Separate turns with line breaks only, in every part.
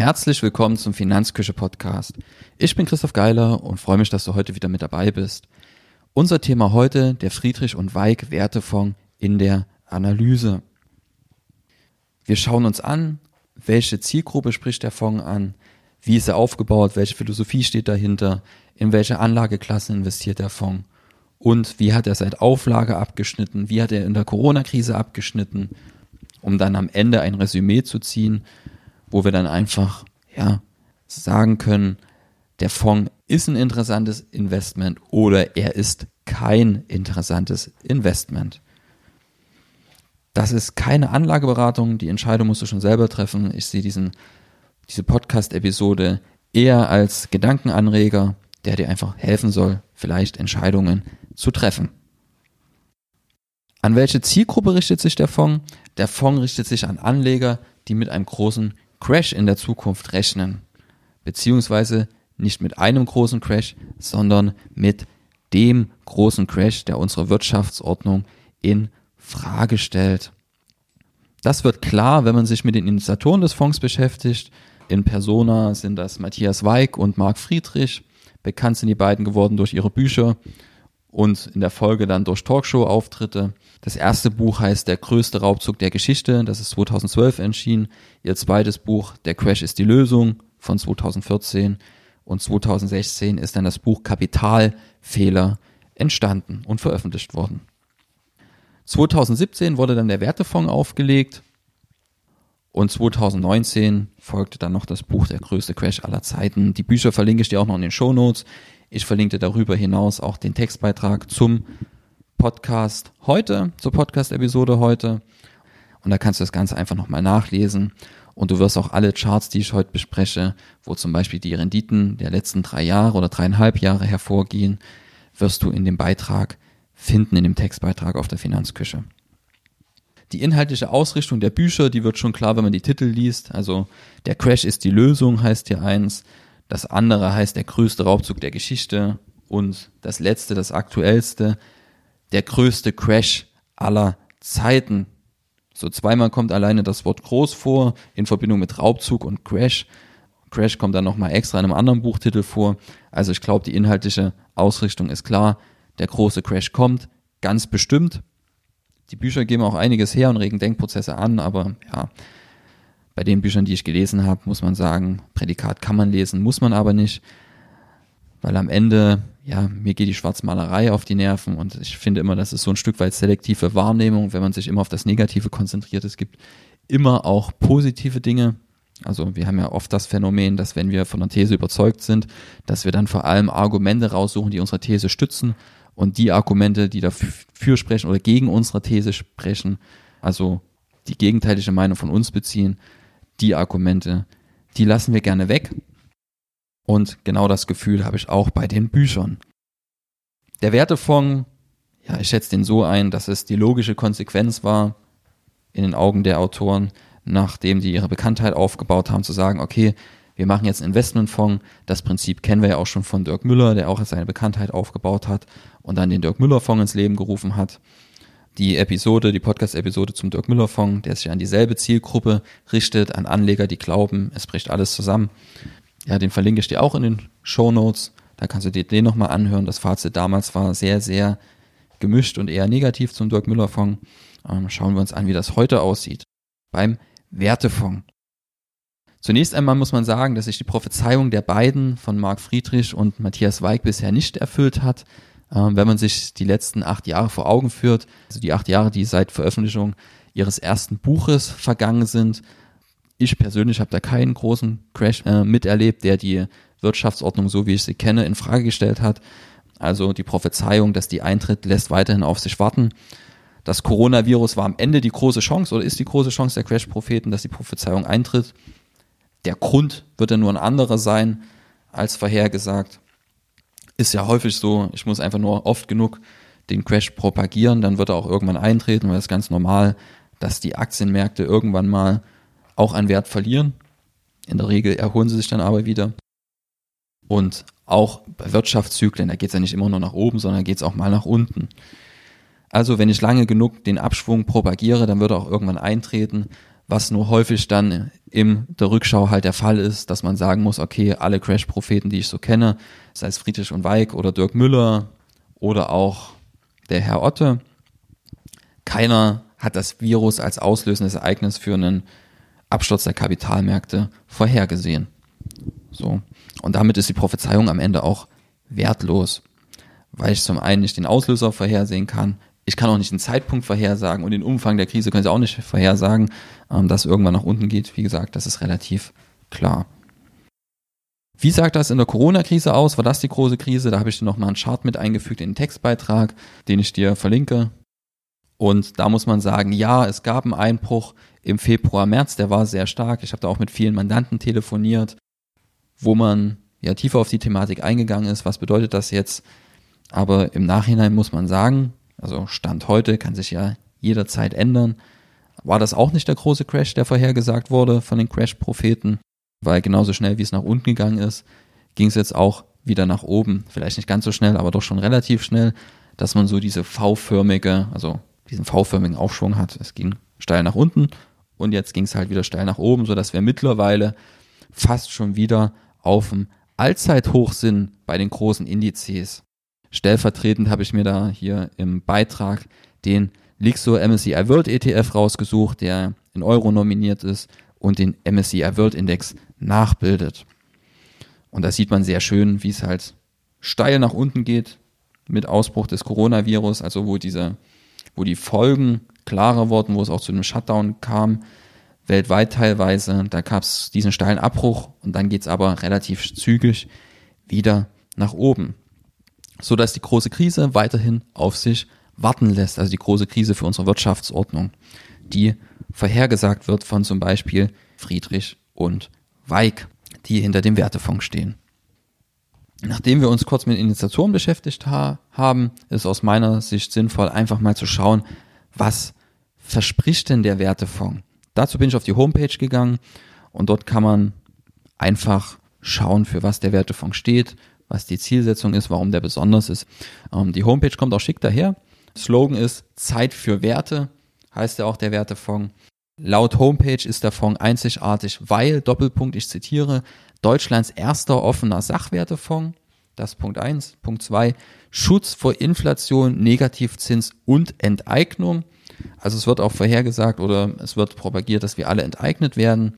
Herzlich willkommen zum Finanzküche Podcast. Ich bin Christoph Geiler und freue mich, dass du heute wieder mit dabei bist. Unser Thema heute, der Friedrich und Weig Wertefonds in der Analyse. Wir schauen uns an, welche Zielgruppe spricht der Fonds an, wie ist er aufgebaut, welche Philosophie steht dahinter, in welche Anlageklassen investiert der Fonds und wie hat er seit Auflage abgeschnitten, wie hat er in der Corona-Krise abgeschnitten, um dann am Ende ein Resümee zu ziehen, wo wir dann einfach ja sagen können, der Fonds ist ein interessantes Investment oder er ist kein interessantes Investment. Das ist keine Anlageberatung, die Entscheidung musst du schon selber treffen. Ich sehe diesen, diese Podcast-Episode eher als Gedankenanreger, der dir einfach helfen soll, vielleicht Entscheidungen zu treffen. An welche Zielgruppe richtet sich der Fonds? Der Fonds richtet sich an Anleger, die mit einem großen Crash in der Zukunft rechnen. Beziehungsweise nicht mit einem großen Crash, sondern mit dem großen Crash, der unsere Wirtschaftsordnung in Frage stellt. Das wird klar, wenn man sich mit den Initiatoren des Fonds beschäftigt. In Persona sind das Matthias Weig und Marc Friedrich. Bekannt sind die beiden geworden durch ihre Bücher und in der Folge dann durch Talkshow-Auftritte. Das erste Buch heißt Der größte Raubzug der Geschichte, das ist 2012 erschienen. Ihr zweites Buch Der Crash ist die Lösung von 2014 und 2016 ist dann das Buch Kapitalfehler entstanden und veröffentlicht worden. 2017 wurde dann der Wertefonds aufgelegt und 2019 folgte dann noch das Buch Der größte Crash aller Zeiten. Die Bücher verlinke ich dir auch noch in den Show Notes. Ich verlinke darüber hinaus auch den Textbeitrag zum Podcast heute, zur Podcast-Episode heute. Und da kannst du das Ganze einfach nochmal nachlesen. Und du wirst auch alle Charts, die ich heute bespreche, wo zum Beispiel die Renditen der letzten drei Jahre oder dreieinhalb Jahre hervorgehen, wirst du in dem Beitrag finden, in dem Textbeitrag auf der Finanzküche. Die inhaltliche Ausrichtung der Bücher, die wird schon klar, wenn man die Titel liest. Also der Crash ist die Lösung, heißt hier eins. Das andere heißt der größte Raubzug der Geschichte. Und das letzte, das aktuellste, der größte Crash aller Zeiten. So zweimal kommt alleine das Wort groß vor in Verbindung mit Raubzug und Crash. Crash kommt dann nochmal extra in einem anderen Buchtitel vor. Also ich glaube, die inhaltliche Ausrichtung ist klar. Der große Crash kommt, ganz bestimmt. Die Bücher geben auch einiges her und regen Denkprozesse an, aber ja, bei den Büchern, die ich gelesen habe, muss man sagen, Prädikat kann man lesen, muss man aber nicht, weil am Ende ja, mir geht die Schwarzmalerei auf die Nerven und ich finde immer, das ist so ein Stück weit selektive Wahrnehmung, wenn man sich immer auf das Negative konzentriert. Es gibt immer auch positive Dinge. Also wir haben ja oft das Phänomen, dass wenn wir von einer These überzeugt sind, dass wir dann vor allem Argumente raussuchen, die unsere These stützen und die Argumente, die dafür sprechen oder gegen unsere These sprechen, also die gegenteilige Meinung von uns beziehen, die Argumente, die lassen wir gerne weg und genau das Gefühl habe ich auch bei den Büchern. Der Wertefonds, ja, ich schätze den so ein, dass es die logische Konsequenz war, in den Augen der Autoren, nachdem die ihre Bekanntheit aufgebaut haben, zu sagen, okay, wir machen jetzt einen Investmentfonds. Das Prinzip kennen wir ja auch schon von Dirk Müller, der auch seine Bekanntheit aufgebaut hat und dann den Dirk Müller Fonds ins Leben gerufen hat. Die Episode, die Podcast-Episode zum Dirk Müller Fonds, der sich an dieselbe Zielgruppe richtet, an Anleger, die glauben, es bricht alles zusammen, ja, den verlinke ich dir auch in den Show Notes. Da kannst du dir den nochmal anhören. Das Fazit damals war sehr, sehr gemischt und eher negativ zum Dirk Müller Fonds. Ähm, schauen wir uns an, wie das heute aussieht. Beim Wertefonds. Zunächst einmal muss man sagen, dass sich die Prophezeiung der beiden von Marc Friedrich und Matthias Weig bisher nicht erfüllt hat. Ähm, wenn man sich die letzten acht Jahre vor Augen führt, also die acht Jahre, die seit Veröffentlichung ihres ersten Buches vergangen sind, ich persönlich habe da keinen großen Crash äh, miterlebt, der die Wirtschaftsordnung, so wie ich sie kenne, in Frage gestellt hat. Also die Prophezeiung, dass die eintritt, lässt weiterhin auf sich warten. Das Coronavirus war am Ende die große Chance oder ist die große Chance der Crash-Propheten, dass die Prophezeiung eintritt. Der Grund wird dann nur ein anderer sein als vorhergesagt. Ist ja häufig so, ich muss einfach nur oft genug den Crash propagieren, dann wird er auch irgendwann eintreten, weil es ganz normal, dass die Aktienmärkte irgendwann mal auch an Wert verlieren. In der Regel erholen sie sich dann aber wieder. Und auch bei Wirtschaftszyklen, da geht es ja nicht immer nur nach oben, sondern geht es auch mal nach unten. Also wenn ich lange genug den Abschwung propagiere, dann wird er auch irgendwann eintreten, was nur häufig dann in der Rückschau halt der Fall ist, dass man sagen muss, okay, alle Crash-Propheten, die ich so kenne, sei es Friedrich und Weig oder Dirk Müller oder auch der Herr Otte, keiner hat das Virus als auslösendes Ereignis für einen Absturz der Kapitalmärkte vorhergesehen. So. Und damit ist die Prophezeiung am Ende auch wertlos, weil ich zum einen nicht den Auslöser vorhersehen kann, ich kann auch nicht den Zeitpunkt vorhersagen und den Umfang der Krise können sie auch nicht vorhersagen, ähm, dass irgendwann nach unten geht. Wie gesagt, das ist relativ klar. Wie sah das in der Corona-Krise aus? War das die große Krise? Da habe ich dir nochmal einen Chart mit eingefügt in den Textbeitrag, den ich dir verlinke. Und da muss man sagen, ja, es gab einen Einbruch im Februar, März, der war sehr stark. Ich habe da auch mit vielen Mandanten telefoniert, wo man ja tiefer auf die Thematik eingegangen ist. Was bedeutet das jetzt? Aber im Nachhinein muss man sagen, also Stand heute kann sich ja jederzeit ändern. War das auch nicht der große Crash, der vorhergesagt wurde von den Crash-Propheten? Weil genauso schnell wie es nach unten gegangen ist, ging es jetzt auch wieder nach oben. Vielleicht nicht ganz so schnell, aber doch schon relativ schnell, dass man so diese V-förmige, also diesen V-förmigen Aufschwung hat. Es ging steil nach unten und jetzt ging es halt wieder steil nach oben, sodass wir mittlerweile fast schon wieder auf dem Allzeithoch sind bei den großen Indizes. Stellvertretend habe ich mir da hier im Beitrag den Lixo MSCI World ETF rausgesucht, der in Euro nominiert ist und den MSCI World Index nachbildet. Und da sieht man sehr schön, wie es halt steil nach unten geht mit Ausbruch des Coronavirus, also wo diese, wo die Folgen klarer wurden, wo es auch zu einem Shutdown kam, weltweit teilweise. Da gab es diesen steilen Abbruch und dann geht es aber relativ zügig wieder nach oben so dass die große Krise weiterhin auf sich warten lässt, also die große Krise für unsere Wirtschaftsordnung, die vorhergesagt wird von zum Beispiel Friedrich und Weig, die hinter dem Wertefonds stehen. Nachdem wir uns kurz mit Initiatoren beschäftigt ha haben, ist aus meiner Sicht sinnvoll, einfach mal zu schauen, was verspricht denn der Wertefonds? Dazu bin ich auf die Homepage gegangen und dort kann man einfach schauen, für was der Wertefonds steht, was die Zielsetzung ist, warum der besonders ist. Ähm, die Homepage kommt auch schick daher. Slogan ist Zeit für Werte, heißt ja auch der Wertefonds. Laut Homepage ist der Fonds einzigartig, weil, Doppelpunkt, ich zitiere, Deutschlands erster offener Sachwertefonds. Das Punkt eins. Punkt zwei Schutz vor Inflation, Negativzins und Enteignung. Also es wird auch vorhergesagt oder es wird propagiert, dass wir alle enteignet werden.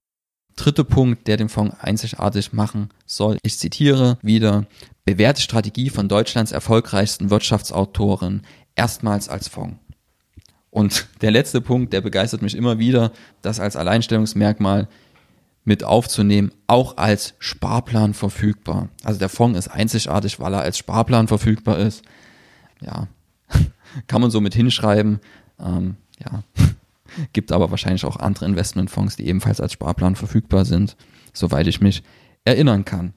Dritter Punkt, der den Fonds einzigartig machen soll. Ich zitiere wieder, bewährte Strategie von Deutschlands erfolgreichsten Wirtschaftsautoren erstmals als Fonds. Und der letzte Punkt, der begeistert mich immer wieder, das als Alleinstellungsmerkmal mit aufzunehmen, auch als Sparplan verfügbar. Also der Fonds ist einzigartig, weil er als Sparplan verfügbar ist. Ja, kann man so mit hinschreiben. Ähm, ja, Gibt aber wahrscheinlich auch andere Investmentfonds, die ebenfalls als Sparplan verfügbar sind, soweit ich mich erinnern kann.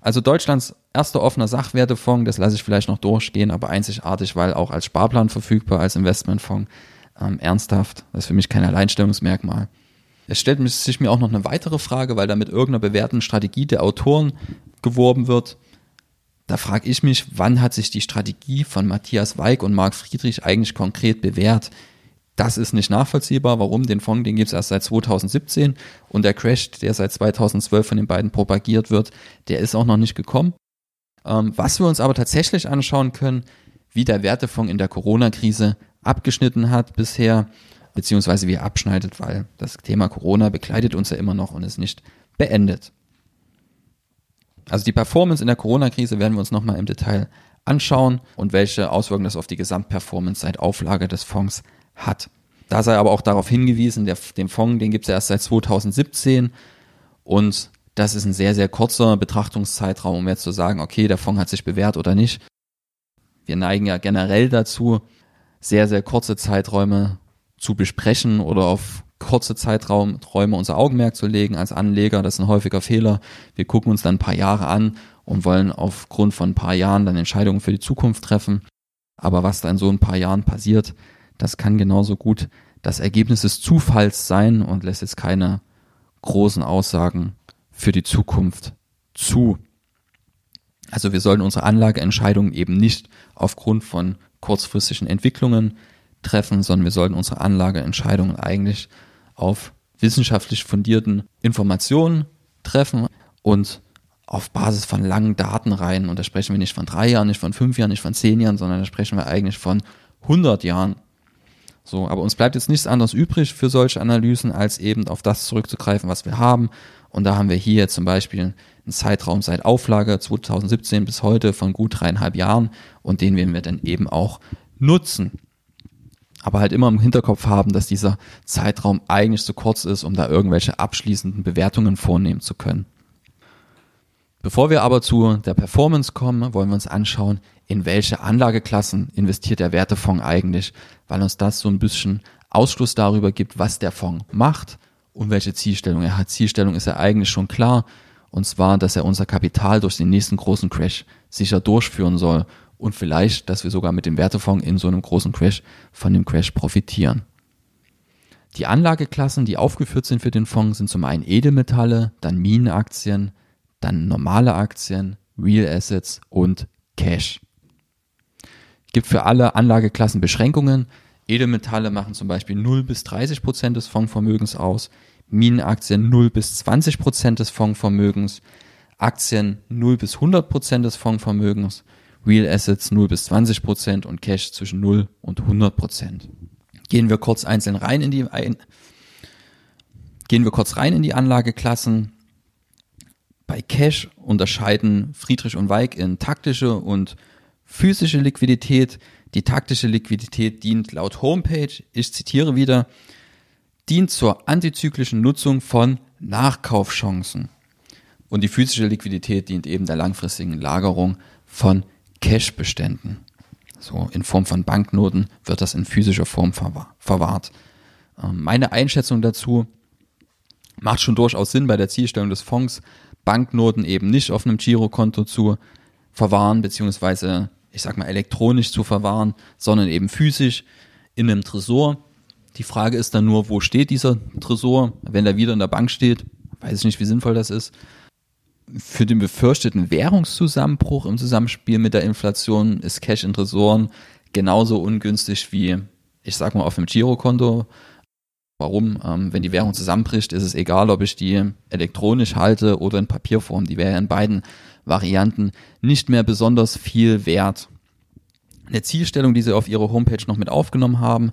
Also Deutschlands erster offener Sachwertefonds, das lasse ich vielleicht noch durchgehen, aber einzigartig, weil auch als Sparplan verfügbar, als Investmentfonds. Ähm, ernsthaft, das ist für mich kein Alleinstellungsmerkmal. Es stellt sich mir auch noch eine weitere Frage, weil da mit irgendeiner bewährten Strategie der Autoren geworben wird. Da frage ich mich, wann hat sich die Strategie von Matthias Weig und Marc Friedrich eigentlich konkret bewährt? Das ist nicht nachvollziehbar. Warum? Den Fonds, den gibt es erst seit 2017 und der Crash, der seit 2012 von den beiden propagiert wird, der ist auch noch nicht gekommen. Ähm, was wir uns aber tatsächlich anschauen können, wie der Wertefonds in der Corona-Krise abgeschnitten hat bisher, beziehungsweise wie er abschneidet, weil das Thema Corona begleitet uns ja immer noch und ist nicht beendet. Also die Performance in der Corona-Krise werden wir uns nochmal im Detail anschauen und welche Auswirkungen das auf die Gesamtperformance seit Auflage des Fonds hat. Da sei aber auch darauf hingewiesen, der, den Fonds, den gibt es ja erst seit 2017 und das ist ein sehr, sehr kurzer Betrachtungszeitraum, um jetzt zu sagen, okay, der Fonds hat sich bewährt oder nicht. Wir neigen ja generell dazu, sehr, sehr kurze Zeiträume zu besprechen oder auf kurze Zeiträume unser Augenmerk zu legen als Anleger. Das ist ein häufiger Fehler. Wir gucken uns dann ein paar Jahre an und wollen aufgrund von ein paar Jahren dann Entscheidungen für die Zukunft treffen. Aber was da in so ein paar Jahren passiert, das kann genauso gut das Ergebnis des Zufalls sein und lässt jetzt keine großen Aussagen für die Zukunft zu. Also wir sollen unsere Anlageentscheidungen eben nicht aufgrund von kurzfristigen Entwicklungen treffen, sondern wir sollten unsere Anlageentscheidungen eigentlich auf wissenschaftlich fundierten Informationen treffen und auf Basis von langen Datenreihen, und da sprechen wir nicht von drei Jahren, nicht von fünf Jahren, nicht von zehn Jahren, sondern da sprechen wir eigentlich von 100 Jahren. So, aber uns bleibt jetzt nichts anderes übrig für solche Analysen, als eben auf das zurückzugreifen, was wir haben. Und da haben wir hier zum Beispiel einen Zeitraum seit Auflage 2017 bis heute von gut dreieinhalb Jahren und den werden wir dann eben auch nutzen. Aber halt immer im Hinterkopf haben, dass dieser Zeitraum eigentlich zu kurz ist, um da irgendwelche abschließenden Bewertungen vornehmen zu können. Bevor wir aber zu der Performance kommen, wollen wir uns anschauen, in welche Anlageklassen investiert der Wertefonds eigentlich, weil uns das so ein bisschen Ausschluss darüber gibt, was der Fonds macht und welche Zielstellung er hat. Zielstellung ist ja eigentlich schon klar, und zwar, dass er unser Kapital durch den nächsten großen Crash sicher durchführen soll und vielleicht, dass wir sogar mit dem Wertefonds in so einem großen Crash von dem Crash profitieren. Die Anlageklassen, die aufgeführt sind für den Fonds, sind zum einen Edelmetalle, dann Minenaktien, dann normale Aktien, Real Assets und Cash. Gibt für alle Anlageklassen Beschränkungen. Edelmetalle machen zum Beispiel 0 bis 30 Prozent des Fondsvermögens aus, Minenaktien 0 bis 20 Prozent des Fondsvermögens, Aktien 0 bis 100 Prozent des Fondsvermögens, Real Assets 0 bis 20 Prozent und Cash zwischen 0 und 100 Prozent. Gehen wir kurz einzeln rein in die ein, gehen wir kurz rein in die Anlageklassen. Bei Cash unterscheiden Friedrich und Weig in taktische und physische Liquidität. Die taktische Liquidität dient laut Homepage, ich zitiere wieder, dient zur antizyklischen Nutzung von Nachkaufchancen. Und die physische Liquidität dient eben der langfristigen Lagerung von Cashbeständen. So in Form von Banknoten wird das in physischer Form verwahrt. Ähm, meine Einschätzung dazu macht schon durchaus Sinn bei der Zielstellung des Fonds, Banknoten eben nicht auf einem Girokonto zu verwahren, beziehungsweise, ich sag mal, elektronisch zu verwahren, sondern eben physisch in einem Tresor. Die Frage ist dann nur, wo steht dieser Tresor? Wenn er wieder in der Bank steht, weiß ich nicht, wie sinnvoll das ist. Für den befürchteten Währungszusammenbruch im Zusammenspiel mit der Inflation ist Cash in Tresoren genauso ungünstig wie, ich sag mal, auf dem Girokonto Warum? Ähm, wenn die Währung zusammenbricht, ist es egal, ob ich die elektronisch halte oder in Papierform. Die wäre in beiden Varianten nicht mehr besonders viel wert. Eine Zielstellung, die sie auf ihrer Homepage noch mit aufgenommen haben,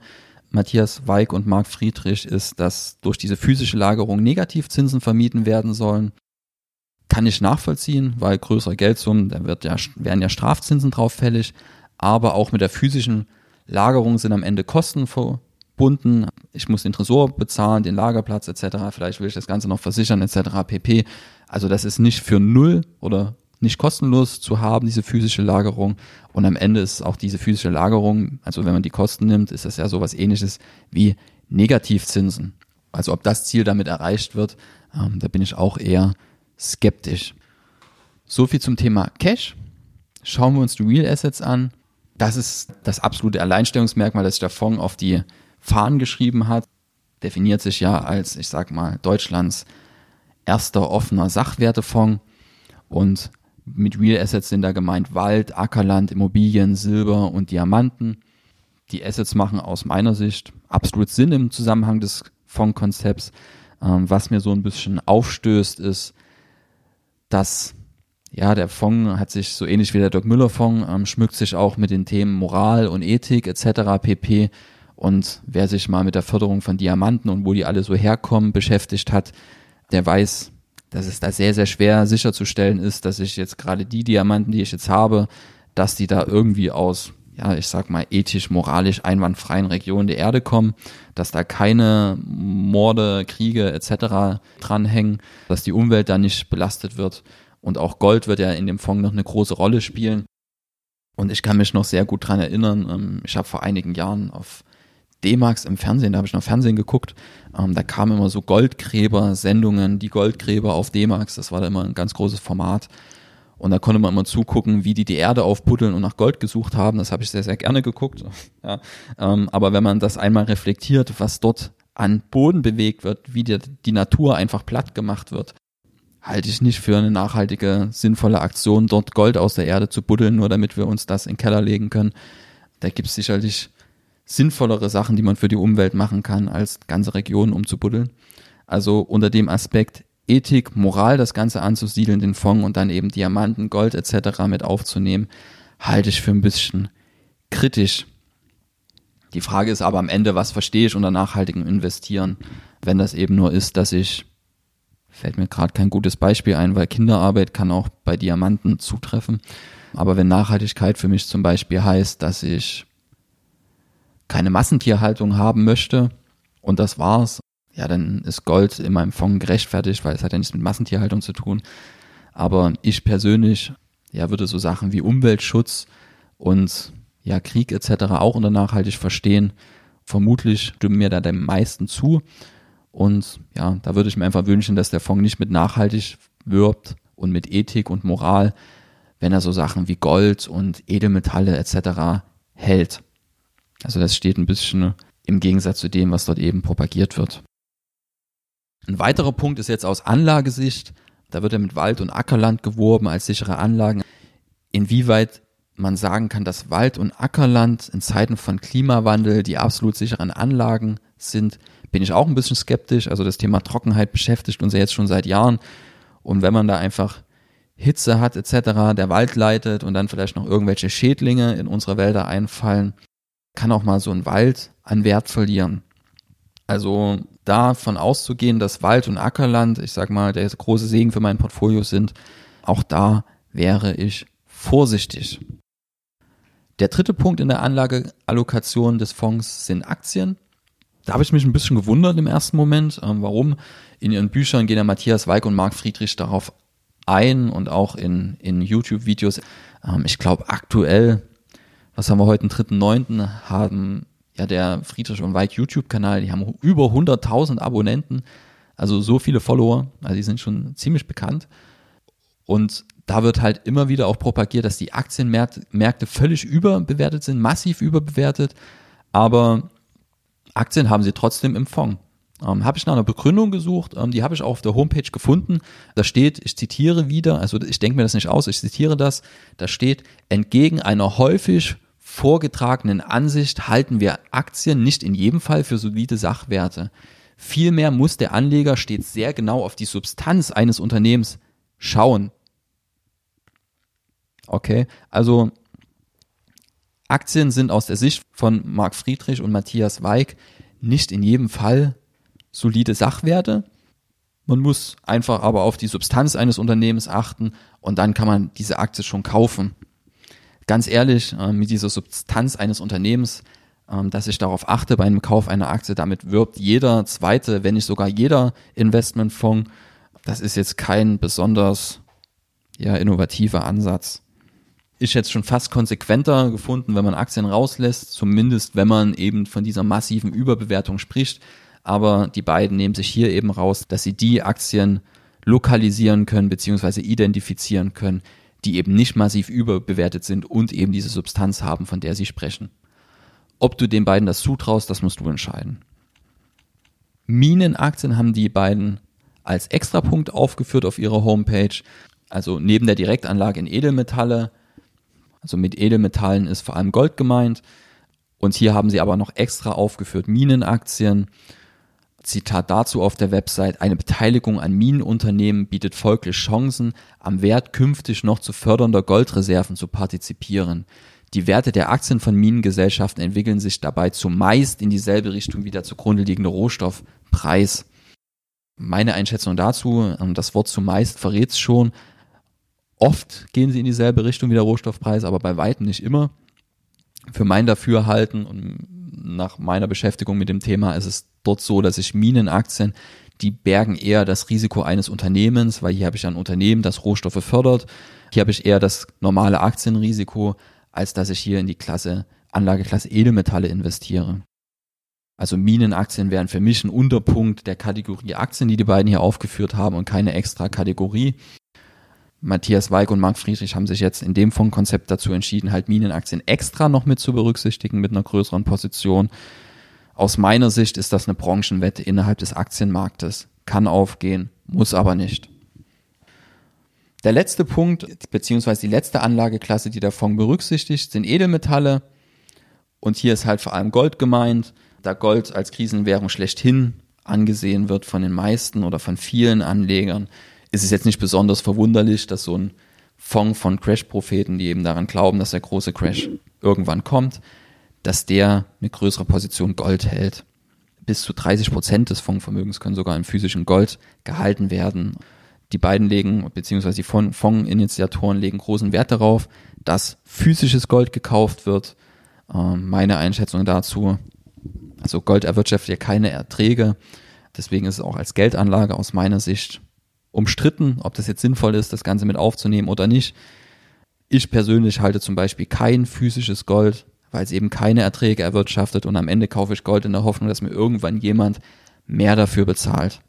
Matthias Weig und Marc Friedrich, ist, dass durch diese physische Lagerung Negativzinsen vermieden werden sollen. Kann ich nachvollziehen, weil größere Geldsummen, da wird ja, werden ja Strafzinsen drauf fällig, aber auch mit der physischen Lagerung sind am Ende Kosten gebunden. Ich muss den Tresor bezahlen, den Lagerplatz etc. Vielleicht will ich das Ganze noch versichern etc. pp. Also das ist nicht für null oder nicht kostenlos zu haben, diese physische Lagerung. Und am Ende ist auch diese physische Lagerung, also wenn man die Kosten nimmt, ist das ja sowas ähnliches wie Negativzinsen. Also ob das Ziel damit erreicht wird, ähm, da bin ich auch eher skeptisch. So viel zum Thema Cash. Schauen wir uns die Real Assets an. Das ist das absolute Alleinstellungsmerkmal, dass sich der Fonds auf die Fahnen geschrieben hat, definiert sich ja als, ich sag mal, Deutschlands erster offener Sachwertefonds und mit Real Assets sind da gemeint Wald, Ackerland, Immobilien, Silber und Diamanten. Die Assets machen aus meiner Sicht absolut Sinn im Zusammenhang des Fondskonzepts. Ähm, was mir so ein bisschen aufstößt, ist, dass ja, der Fonds hat sich so ähnlich wie der Doc Müller Fonds, ähm, schmückt sich auch mit den Themen Moral und Ethik etc. pp. Und wer sich mal mit der Förderung von Diamanten und wo die alle so herkommen beschäftigt hat, der weiß, dass es da sehr, sehr schwer sicherzustellen ist, dass ich jetzt gerade die Diamanten, die ich jetzt habe, dass die da irgendwie aus, ja, ich sag mal, ethisch, moralisch einwandfreien Regionen der Erde kommen, dass da keine Morde, Kriege etc. dranhängen, dass die Umwelt da nicht belastet wird. Und auch Gold wird ja in dem Fonds noch eine große Rolle spielen. Und ich kann mich noch sehr gut dran erinnern, ähm, ich habe vor einigen Jahren auf D-Max im Fernsehen, da habe ich noch Fernsehen geguckt, ähm, da kamen immer so Goldgräber-Sendungen, die Goldgräber auf D-Max, das war da immer ein ganz großes Format. Und da konnte man immer zugucken, wie die die Erde aufbuddeln und nach Gold gesucht haben. Das habe ich sehr, sehr gerne geguckt. Ja. Ähm, aber wenn man das einmal reflektiert, was dort an Boden bewegt wird, wie die, die Natur einfach platt gemacht wird, halte ich nicht für eine nachhaltige, sinnvolle Aktion, dort Gold aus der Erde zu buddeln, nur damit wir uns das in den Keller legen können. Da gibt es sicherlich sinnvollere Sachen, die man für die Umwelt machen kann, als ganze Regionen umzubuddeln. Also unter dem Aspekt Ethik, Moral das Ganze anzusiedeln, den Fonds und dann eben Diamanten, Gold etc. mit aufzunehmen, halte ich für ein bisschen kritisch. Die Frage ist aber am Ende, was verstehe ich unter nachhaltigem Investieren, wenn das eben nur ist, dass ich, fällt mir gerade kein gutes Beispiel ein, weil Kinderarbeit kann auch bei Diamanten zutreffen, aber wenn Nachhaltigkeit für mich zum Beispiel heißt, dass ich keine Massentierhaltung haben möchte und das war's, ja, dann ist Gold in meinem Fonds gerechtfertigt, weil es hat ja nichts mit Massentierhaltung zu tun. Aber ich persönlich, ja, würde so Sachen wie Umweltschutz und ja, Krieg etc. auch unter nachhaltig verstehen. Vermutlich stimmen mir da den meisten zu. Und ja, da würde ich mir einfach wünschen, dass der Fonds nicht mit nachhaltig wirbt und mit Ethik und Moral, wenn er so Sachen wie Gold und Edelmetalle etc. hält. Also das steht ein bisschen im Gegensatz zu dem, was dort eben propagiert wird. Ein weiterer Punkt ist jetzt aus Anlagesicht, da wird ja mit Wald- und Ackerland geworben als sichere Anlagen. Inwieweit man sagen kann, dass Wald- und Ackerland in Zeiten von Klimawandel die absolut sicheren Anlagen sind, bin ich auch ein bisschen skeptisch. Also das Thema Trockenheit beschäftigt uns ja jetzt schon seit Jahren. Und wenn man da einfach Hitze hat etc., der Wald leitet und dann vielleicht noch irgendwelche Schädlinge in unsere Wälder einfallen, kann auch mal so ein Wald an Wert verlieren. Also davon auszugehen, dass Wald und Ackerland, ich sag mal, der große Segen für mein Portfolio sind, auch da wäre ich vorsichtig. Der dritte Punkt in der Anlageallokation des Fonds sind Aktien. Da habe ich mich ein bisschen gewundert im ersten Moment. Ähm, warum? In ihren Büchern gehen ja Matthias Weig und Marc Friedrich darauf ein und auch in, in YouTube-Videos. Ähm, ich glaube, aktuell, was haben wir heute, den 3.9., haben ja der Friedrich und Weig YouTube-Kanal, die haben über 100.000 Abonnenten, also so viele Follower, also die sind schon ziemlich bekannt. Und da wird halt immer wieder auch propagiert, dass die Aktienmärkte völlig überbewertet sind, massiv überbewertet, aber Aktien haben sie trotzdem im Fonds. Ähm, habe ich nach einer Begründung gesucht, ähm, die habe ich auch auf der Homepage gefunden. Da steht, ich zitiere wieder, also ich denke mir das nicht aus, ich zitiere das, da steht, entgegen einer häufig vorgetragenen Ansicht halten wir Aktien nicht in jedem Fall für solide Sachwerte. Vielmehr muss der Anleger stets sehr genau auf die Substanz eines Unternehmens schauen. Okay, also Aktien sind aus der Sicht von Marc Friedrich und Matthias Weig nicht in jedem Fall solide Sachwerte. Man muss einfach aber auf die Substanz eines Unternehmens achten und dann kann man diese Aktie schon kaufen. Ganz ehrlich, äh, mit dieser Substanz eines Unternehmens, äh, dass ich darauf achte bei einem Kauf einer Aktie, damit wirbt jeder zweite, wenn nicht sogar jeder Investmentfonds. Das ist jetzt kein besonders ja, innovativer Ansatz ist jetzt schon fast konsequenter gefunden, wenn man Aktien rauslässt, zumindest wenn man eben von dieser massiven Überbewertung spricht. Aber die beiden nehmen sich hier eben raus, dass sie die Aktien lokalisieren können bzw. identifizieren können, die eben nicht massiv überbewertet sind und eben diese Substanz haben, von der sie sprechen. Ob du den beiden das zutraust, das musst du entscheiden. Minenaktien haben die beiden als Extrapunkt aufgeführt auf ihrer Homepage. Also neben der Direktanlage in Edelmetalle also mit Edelmetallen ist vor allem Gold gemeint. Und hier haben sie aber noch extra aufgeführt Minenaktien. Zitat dazu auf der Website, eine Beteiligung an Minenunternehmen bietet folglich Chancen, am Wert künftig noch zu fördernder Goldreserven zu partizipieren. Die Werte der Aktien von Minengesellschaften entwickeln sich dabei zumeist in dieselbe Richtung wie der zugrunde liegende Rohstoffpreis. Meine Einschätzung dazu, ähm, das Wort zumeist verrät es schon, Oft gehen sie in dieselbe Richtung wie der Rohstoffpreis, aber bei weitem nicht immer. Für mein Dafürhalten und nach meiner Beschäftigung mit dem Thema ist es dort so, dass ich Minenaktien, die bergen eher das Risiko eines Unternehmens, weil hier habe ich ein Unternehmen, das Rohstoffe fördert. Hier habe ich eher das normale Aktienrisiko, als dass ich hier in die Klasse, Anlageklasse Edelmetalle investiere. Also Minenaktien wären für mich ein Unterpunkt der Kategorie Aktien, die die beiden hier aufgeführt haben und keine extra Kategorie. Matthias Weig und Marc Friedrich haben sich jetzt in dem Fondkonzept dazu entschieden, halt Minenaktien extra noch mit zu berücksichtigen mit einer größeren Position. Aus meiner Sicht ist das eine Branchenwette innerhalb des Aktienmarktes. Kann aufgehen, muss aber nicht. Der letzte Punkt, beziehungsweise die letzte Anlageklasse, die der Fonds berücksichtigt, sind Edelmetalle. Und hier ist halt vor allem Gold gemeint, da Gold als Krisenwährung schlechthin angesehen wird von den meisten oder von vielen Anlegern, ist es jetzt nicht besonders verwunderlich, dass so ein Fonds von Crash-Propheten, die eben daran glauben, dass der große Crash irgendwann kommt, dass der eine größere Position Gold hält. Bis zu 30 Prozent des Fondsvermögens können sogar in physischem Gold gehalten werden. Die beiden legen, beziehungsweise die Fondsinitiatoren legen großen Wert darauf, dass physisches Gold gekauft wird. Ähm, meine Einschätzung dazu, also Gold erwirtschaftet ja keine Erträge. Deswegen ist es auch als Geldanlage aus meiner Sicht umstritten, ob das jetzt sinnvoll ist, das Ganze mit aufzunehmen oder nicht. Ich persönlich halte zum Beispiel kein physisches Gold, weil es eben keine Erträge erwirtschaftet und am Ende kaufe ich Gold in der Hoffnung, dass mir irgendwann jemand mehr dafür bezahlt.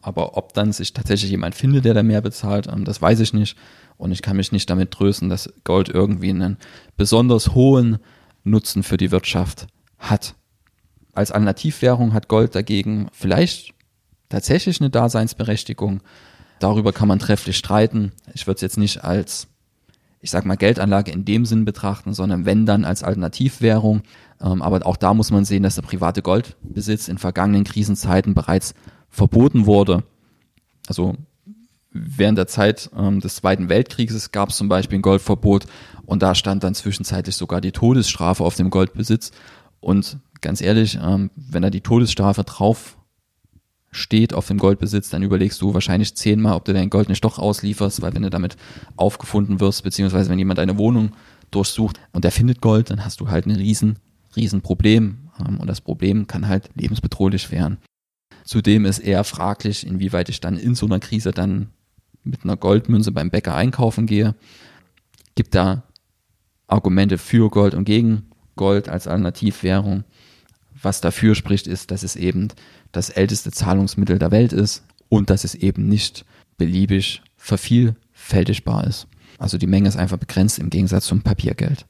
Aber ob dann sich tatsächlich jemand findet, der da mehr bezahlt, ähm, das weiß ich nicht. Und ich kann mich nicht damit trösten, dass Gold irgendwie einen besonders hohen Nutzen für die Wirtschaft hat. Als Alternativwährung hat Gold dagegen vielleicht tatsächlich eine Daseinsberechtigung. Darüber kann man trefflich streiten. Ich würde es jetzt nicht als, ich sag mal, Geldanlage in dem Sinn betrachten, sondern wenn dann als Alternativwährung. Ähm, aber auch da muss man sehen, dass der private Goldbesitz in vergangenen Krisenzeiten bereits verboten wurde. Also während der Zeit ähm, des Zweiten Weltkrieges gab es zum Beispiel ein Goldverbot und da stand dann zwischenzeitlich sogar die Todesstrafe auf dem Goldbesitz. Und ganz ehrlich, ähm, wenn da die Todesstrafe drauf steht auf dem Goldbesitz, dann überlegst du wahrscheinlich zehnmal, ob du dein Gold nicht doch auslieferst, weil wenn du damit aufgefunden wirst, beziehungsweise wenn jemand deine Wohnung durchsucht und der findet Gold, dann hast du halt ein riesen, riesen Problem. Ähm, und das Problem kann halt lebensbedrohlich werden. Zudem ist eher fraglich, inwieweit ich dann in so einer Krise dann mit einer Goldmünze beim Bäcker einkaufen gehe. Gibt da Argumente für Gold und gegen Gold als Alternativwährung. Was dafür spricht, ist, dass es eben das älteste Zahlungsmittel der Welt ist und dass es eben nicht beliebig vervielfältigbar ist. Also die Menge ist einfach begrenzt im Gegensatz zum Papiergeld.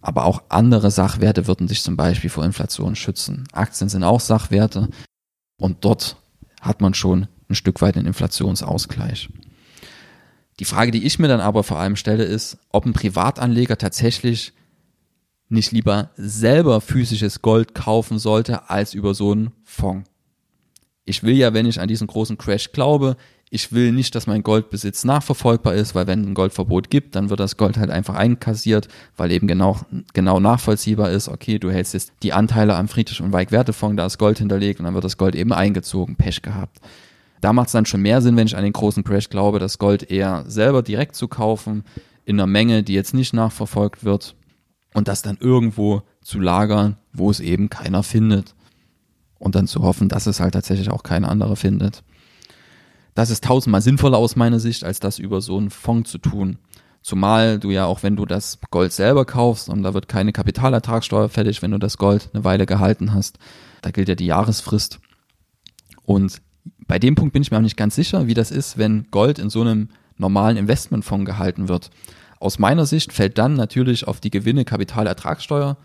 Aber auch andere Sachwerte würden sich zum Beispiel vor Inflation schützen. Aktien sind auch Sachwerte, und dort hat man schon ein Stück weit den Inflationsausgleich. Die Frage, die ich mir dann aber vor allem stelle, ist, ob ein Privatanleger tatsächlich nicht lieber selber physisches Gold kaufen sollte als über so einen Fonds. Ich will ja, wenn ich an diesen großen Crash glaube, ich will nicht, dass mein Goldbesitz nachverfolgbar ist, weil wenn ein Goldverbot gibt, dann wird das Gold halt einfach einkassiert, weil eben genau, genau nachvollziehbar ist, okay, du hältst jetzt die Anteile am Friedrich- und Weig-Wertefonds, da ist Gold hinterlegt und dann wird das Gold eben eingezogen, Pech gehabt. Da macht es dann schon mehr Sinn, wenn ich an den großen Crash glaube, das Gold eher selber direkt zu kaufen, in einer Menge, die jetzt nicht nachverfolgt wird und das dann irgendwo zu lagern, wo es eben keiner findet. Und dann zu hoffen, dass es halt tatsächlich auch kein anderer findet. Das ist tausendmal sinnvoller aus meiner Sicht, als das über so einen Fonds zu tun. Zumal du ja auch, wenn du das Gold selber kaufst, und da wird keine Kapitalertragssteuer fällig, wenn du das Gold eine Weile gehalten hast. Da gilt ja die Jahresfrist. Und bei dem Punkt bin ich mir auch nicht ganz sicher, wie das ist, wenn Gold in so einem normalen Investmentfonds gehalten wird. Aus meiner Sicht fällt dann natürlich auf die Gewinne Kapitalertragssteuer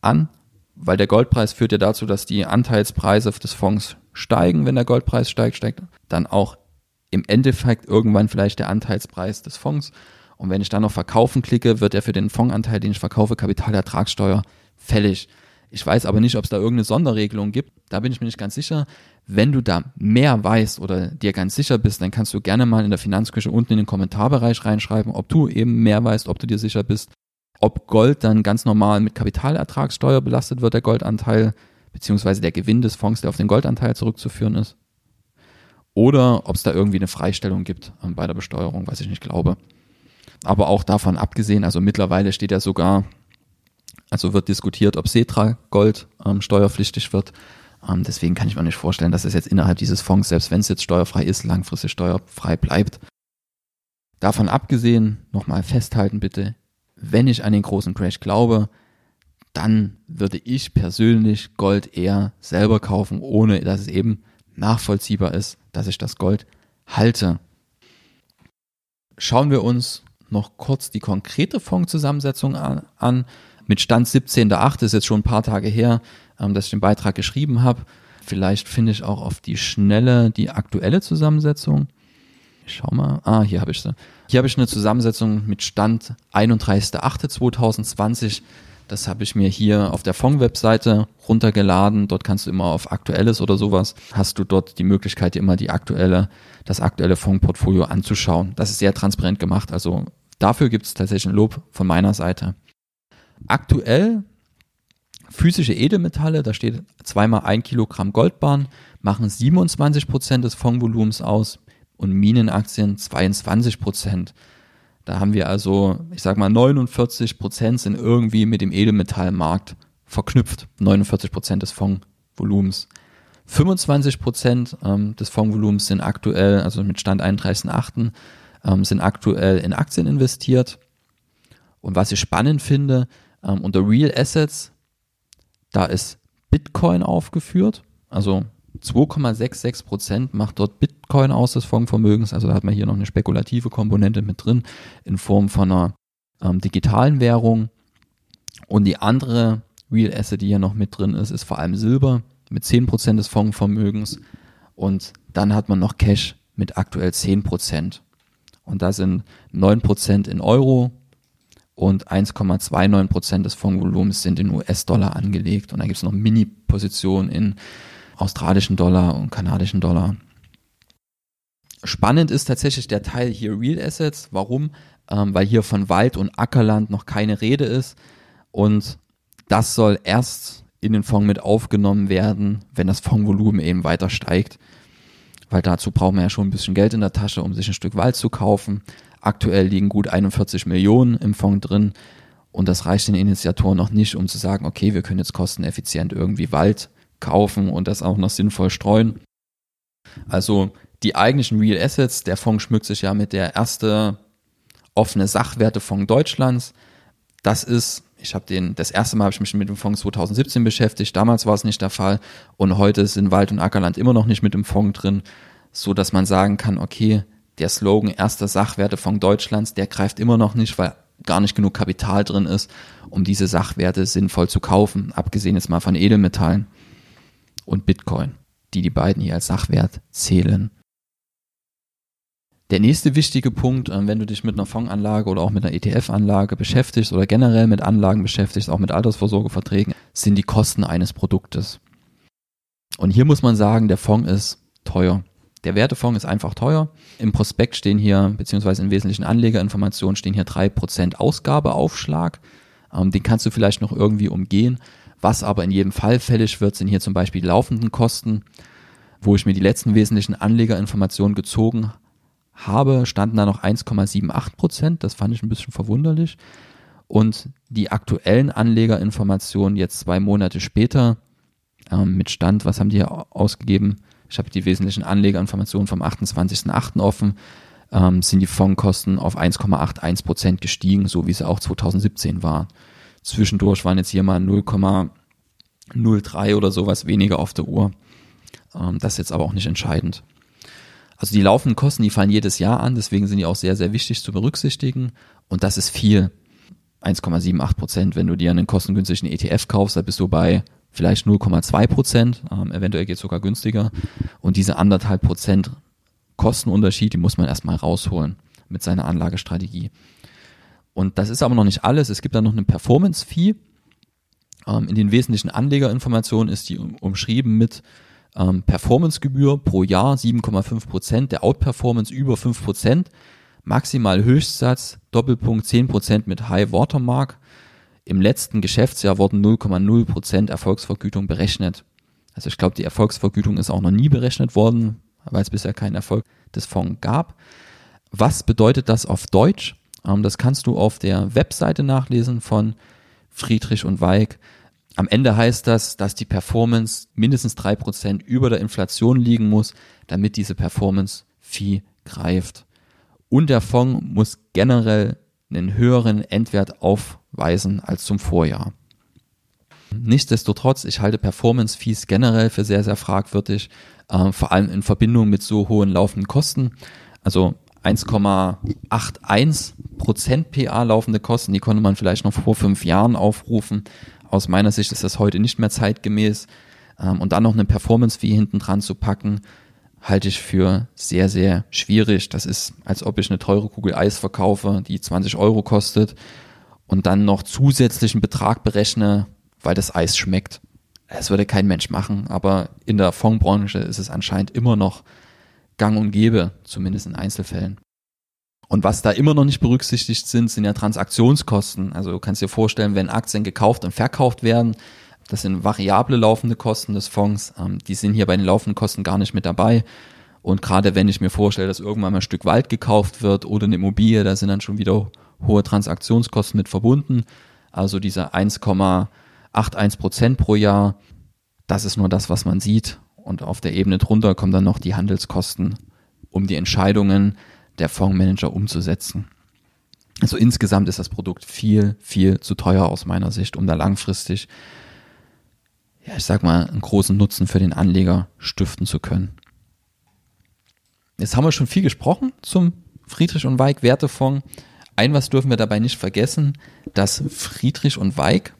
an, weil der Goldpreis führt ja dazu, dass die Anteilspreise des Fonds steigen, wenn der Goldpreis steigt, steigt dann auch im Endeffekt irgendwann vielleicht der Anteilspreis des Fonds. Und wenn ich dann noch verkaufen klicke, wird er für den Fondsanteil, den ich verkaufe, Kapitalertragssteuer fällig. Ich weiß aber nicht, ob es da irgendeine Sonderregelung gibt. Da bin ich mir nicht ganz sicher. Wenn du da mehr weißt oder dir ganz sicher bist, dann kannst du gerne mal in der Finanzküche unten in den Kommentarbereich reinschreiben, ob du eben mehr weißt, ob du dir sicher bist, ob Gold dann ganz normal mit Kapitalertragssteuer belastet wird, der Goldanteil, beziehungsweise der Gewinn des Fonds, der auf den Goldanteil zurückzuführen ist. Oder ob es da irgendwie eine Freistellung gibt ähm, bei der Besteuerung, was ich nicht glaube. Aber auch davon abgesehen, also mittlerweile steht ja sogar, also wird diskutiert, ob Cetra Gold ähm, steuerpflichtig wird. Ähm, deswegen kann ich mir nicht vorstellen, dass es jetzt innerhalb dieses Fonds, selbst wenn es jetzt steuerfrei ist, langfristig steuerfrei bleibt. Davon abgesehen, nochmal festhalten bitte, wenn ich an den großen Crash glaube, dann würde ich persönlich Gold eher selber kaufen, ohne dass es eben nachvollziehbar ist, dass ich das Gold halte. Schauen wir uns noch kurz die konkrete Fondszusammensetzung an. Mit Stand 17.8. ist jetzt schon ein paar Tage her, ähm, dass ich den Beitrag geschrieben habe. Vielleicht finde ich auch auf die Schnelle die aktuelle Zusammensetzung. Ich schau mal. Ah, hier habe ich sie. Hier habe ich eine Zusammensetzung mit Stand 31.8.2020. Das habe ich mir hier auf der Fonds-Webseite runtergeladen. Dort kannst du immer auf Aktuelles oder sowas, hast du dort die Möglichkeit, immer die aktuelle, das aktuelle Fondsportfolio anzuschauen. Das ist sehr transparent gemacht. Also dafür gibt es tatsächlich ein Lob von meiner Seite. Aktuell physische Edelmetalle, da steht zweimal ein Kilogramm Goldbahn, machen 27 Prozent des Fondsvolumens aus und Minenaktien 22 Prozent. Da haben wir also, ich sag mal, 49 Prozent sind irgendwie mit dem Edelmetallmarkt verknüpft. 49 Prozent des Fondsvolumens. 25 Prozent ähm, des Fondsvolumens sind aktuell, also mit Stand 31.8., ähm, sind aktuell in Aktien investiert. Und was ich spannend finde, ähm, unter Real Assets, da ist Bitcoin aufgeführt. Also 2,66 Prozent macht dort Bitcoin aus des Fondsvermögens. Also da hat man hier noch eine spekulative Komponente mit drin in Form von einer ähm, digitalen Währung. Und die andere Real Asset, die hier noch mit drin ist, ist vor allem Silber mit 10 Prozent des Fondsvermögens. Und dann hat man noch Cash mit aktuell 10 Prozent. Und da sind 9 Prozent in Euro und 1,29 Prozent des Fondsvolumens sind in US-Dollar angelegt. Und dann gibt es noch Mini-Positionen in australischen Dollar und kanadischen Dollar. Spannend ist tatsächlich der Teil hier Real Assets. Warum? Ähm, weil hier von Wald und Ackerland noch keine Rede ist und das soll erst in den Fonds mit aufgenommen werden, wenn das Fondsvolumen eben weiter steigt. Weil dazu braucht man ja schon ein bisschen Geld in der Tasche, um sich ein Stück Wald zu kaufen. Aktuell liegen gut 41 Millionen im Fonds drin und das reicht den Initiatoren noch nicht, um zu sagen, okay, wir können jetzt kosteneffizient irgendwie Wald kaufen und das auch noch sinnvoll streuen. Also die eigentlichen Real Assets, der Fonds schmückt sich ja mit der erste offene Sachwertefonds Deutschlands. Das ist, ich habe den, das erste Mal habe ich mich mit dem Fonds 2017 beschäftigt, damals war es nicht der Fall und heute sind Wald und Ackerland immer noch nicht mit dem Fonds drin, so dass man sagen kann, okay, der Slogan erster Sachwertefonds Deutschlands, der greift immer noch nicht, weil gar nicht genug Kapital drin ist, um diese Sachwerte sinnvoll zu kaufen, abgesehen jetzt mal von Edelmetallen und Bitcoin, die die beiden hier als Sachwert zählen. Der nächste wichtige Punkt, äh, wenn du dich mit einer Fondsanlage oder auch mit einer ETF-Anlage beschäftigst oder generell mit Anlagen beschäftigst, auch mit Altersvorsorgeverträgen, sind die Kosten eines Produktes. Und hier muss man sagen, der Fonds ist teuer. Der Wertefonds ist einfach teuer. Im Prospekt stehen hier, beziehungsweise in wesentlichen Anlegerinformationen stehen hier drei Prozent Ausgabeaufschlag. Ähm, den kannst du vielleicht noch irgendwie umgehen. Was aber in jedem Fall fällig wird, sind hier zum Beispiel die laufenden Kosten. Wo ich mir die letzten wesentlichen Anlegerinformationen gezogen habe, standen da noch 1,78 Prozent. Das fand ich ein bisschen verwunderlich. Und die aktuellen Anlegerinformationen jetzt zwei Monate später ähm, mit Stand, was haben die hier ausgegeben? Ich habe die wesentlichen Anlegerinformationen vom 28.08. offen. Ähm, sind die Fondskosten auf 1,81 Prozent gestiegen, so wie sie auch 2017 waren. Zwischendurch waren jetzt hier mal 0,03 oder sowas weniger auf der Uhr. Ähm, das ist jetzt aber auch nicht entscheidend. Also die laufenden Kosten, die fallen jedes Jahr an, deswegen sind die auch sehr, sehr wichtig zu berücksichtigen. Und das ist viel. 1,78 Prozent. Wenn du dir einen kostengünstigen ETF kaufst, da bist du bei vielleicht 0,2 Prozent. Ähm, eventuell geht es sogar günstiger. Und diese anderthalb Prozent Kostenunterschied, die muss man erstmal rausholen mit seiner Anlagestrategie. Und das ist aber noch nicht alles. Es gibt da noch eine Performance-Fee. Ähm, in den wesentlichen Anlegerinformationen ist die umschrieben mit ähm, Performancegebühr pro Jahr 7,5 Prozent, der Outperformance über 5 Prozent, maximal Höchstsatz, Doppelpunkt 10 Prozent mit High Watermark. Im letzten Geschäftsjahr wurden 0,0 Prozent Erfolgsvergütung berechnet. Also ich glaube, die Erfolgsvergütung ist auch noch nie berechnet worden, weil es bisher keinen Erfolg des Fonds gab. Was bedeutet das auf Deutsch? Ähm, das kannst du auf der Webseite nachlesen von Friedrich und Weig. Am Ende heißt das, dass die Performance mindestens drei Prozent über der Inflation liegen muss, damit diese Performance-Fee greift. Und der Fonds muss generell einen höheren Endwert aufweisen als zum Vorjahr. Nichtsdestotrotz, ich halte Performance-Fees generell für sehr, sehr fragwürdig, äh, vor allem in Verbindung mit so hohen laufenden Kosten. Also 1,81 Prozent PA laufende Kosten, die konnte man vielleicht noch vor fünf Jahren aufrufen. Aus meiner Sicht ist das heute nicht mehr zeitgemäß. Ähm, und dann noch eine Performance-Fee hinten dran zu packen, halte ich für sehr, sehr schwierig. Das ist, als ob ich eine teure Kugel Eis verkaufe, die 20 Euro kostet und dann noch zusätzlichen Betrag berechne, weil das Eis schmeckt. Das würde kein Mensch machen, aber in der Fondsbranche ist es anscheinend immer noch gang und gäbe, zumindest in Einzelfällen. Und was da immer noch nicht berücksichtigt sind, sind ja Transaktionskosten. Also du kannst dir vorstellen, wenn Aktien gekauft und verkauft werden, das sind variable laufende Kosten des Fonds, ähm, die sind hier bei den laufenden Kosten gar nicht mit dabei. Und gerade wenn ich mir vorstelle, dass irgendwann mal ein Stück Wald gekauft wird oder eine Immobilie, da sind dann schon wieder hohe Transaktionskosten mit verbunden. Also diese 1,81 Prozent pro Jahr, das ist nur das, was man sieht. Und auf der Ebene drunter kommen dann noch die Handelskosten, um die Entscheidungen der Fondsmanager umzusetzen. Also insgesamt ist das Produkt viel, viel zu teuer aus meiner Sicht, um da langfristig, ja, ich sag mal, einen großen Nutzen für den Anleger stiften zu können. Jetzt haben wir schon viel gesprochen zum Friedrich und Weig Wertefonds. Ein was dürfen wir dabei nicht vergessen, dass Friedrich und Weig,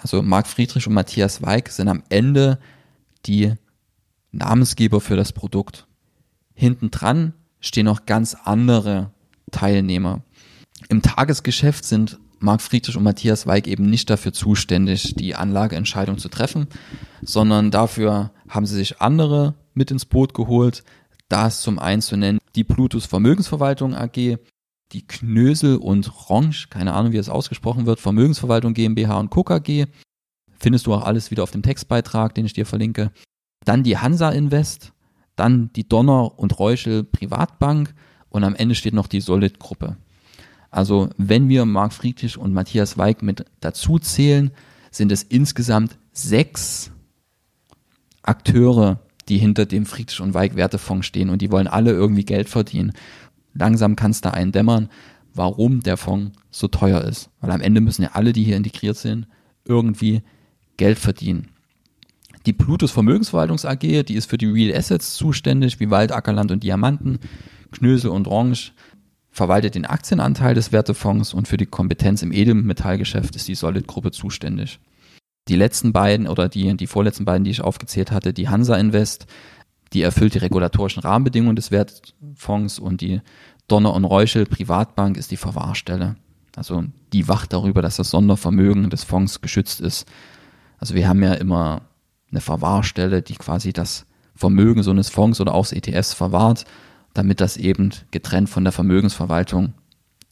also Marc Friedrich und Matthias Weig, sind am Ende die Namensgeber für das Produkt. Hinten dran stehen noch ganz andere Teilnehmer. Im Tagesgeschäft sind Marc Friedrich und Matthias Weig eben nicht dafür zuständig, die Anlageentscheidung zu treffen, sondern dafür haben sie sich andere mit ins Boot geholt. Da ist zum einen zu nennen die Plutus Vermögensverwaltung AG, die Knösel und Ronch, keine Ahnung, wie es ausgesprochen wird, Vermögensverwaltung GmbH und Cook AG. Findest du auch alles wieder auf dem Textbeitrag, den ich dir verlinke. Dann die Hansa Invest, dann die Donner und Reuschel Privatbank und am Ende steht noch die Solid Gruppe. Also wenn wir Marc Friedrich und Matthias Weig mit dazu zählen, sind es insgesamt sechs Akteure, die hinter dem Friedrich und Weig Wertefonds stehen und die wollen alle irgendwie Geld verdienen. Langsam kann es da eindämmern, warum der Fonds so teuer ist. Weil am Ende müssen ja alle, die hier integriert sind, irgendwie Geld verdienen. Die Plutus Vermögensverwaltungs AG, die ist für die Real Assets zuständig, wie Wald, Ackerland und Diamanten, Knösel und Orange, verwaltet den Aktienanteil des Wertefonds und für die Kompetenz im Edelmetallgeschäft ist die Solid-Gruppe zuständig. Die letzten beiden oder die, die vorletzten beiden, die ich aufgezählt hatte, die Hansa Invest, die erfüllt die regulatorischen Rahmenbedingungen des Wertfonds und die Donner und Reuschel Privatbank ist die Verwahrstelle. Also die wacht darüber, dass das Sondervermögen des Fonds geschützt ist. Also wir haben ja immer eine Verwahrstelle, die quasi das Vermögen so eines Fonds oder auch des ETFs verwahrt, damit das eben getrennt von der Vermögensverwaltung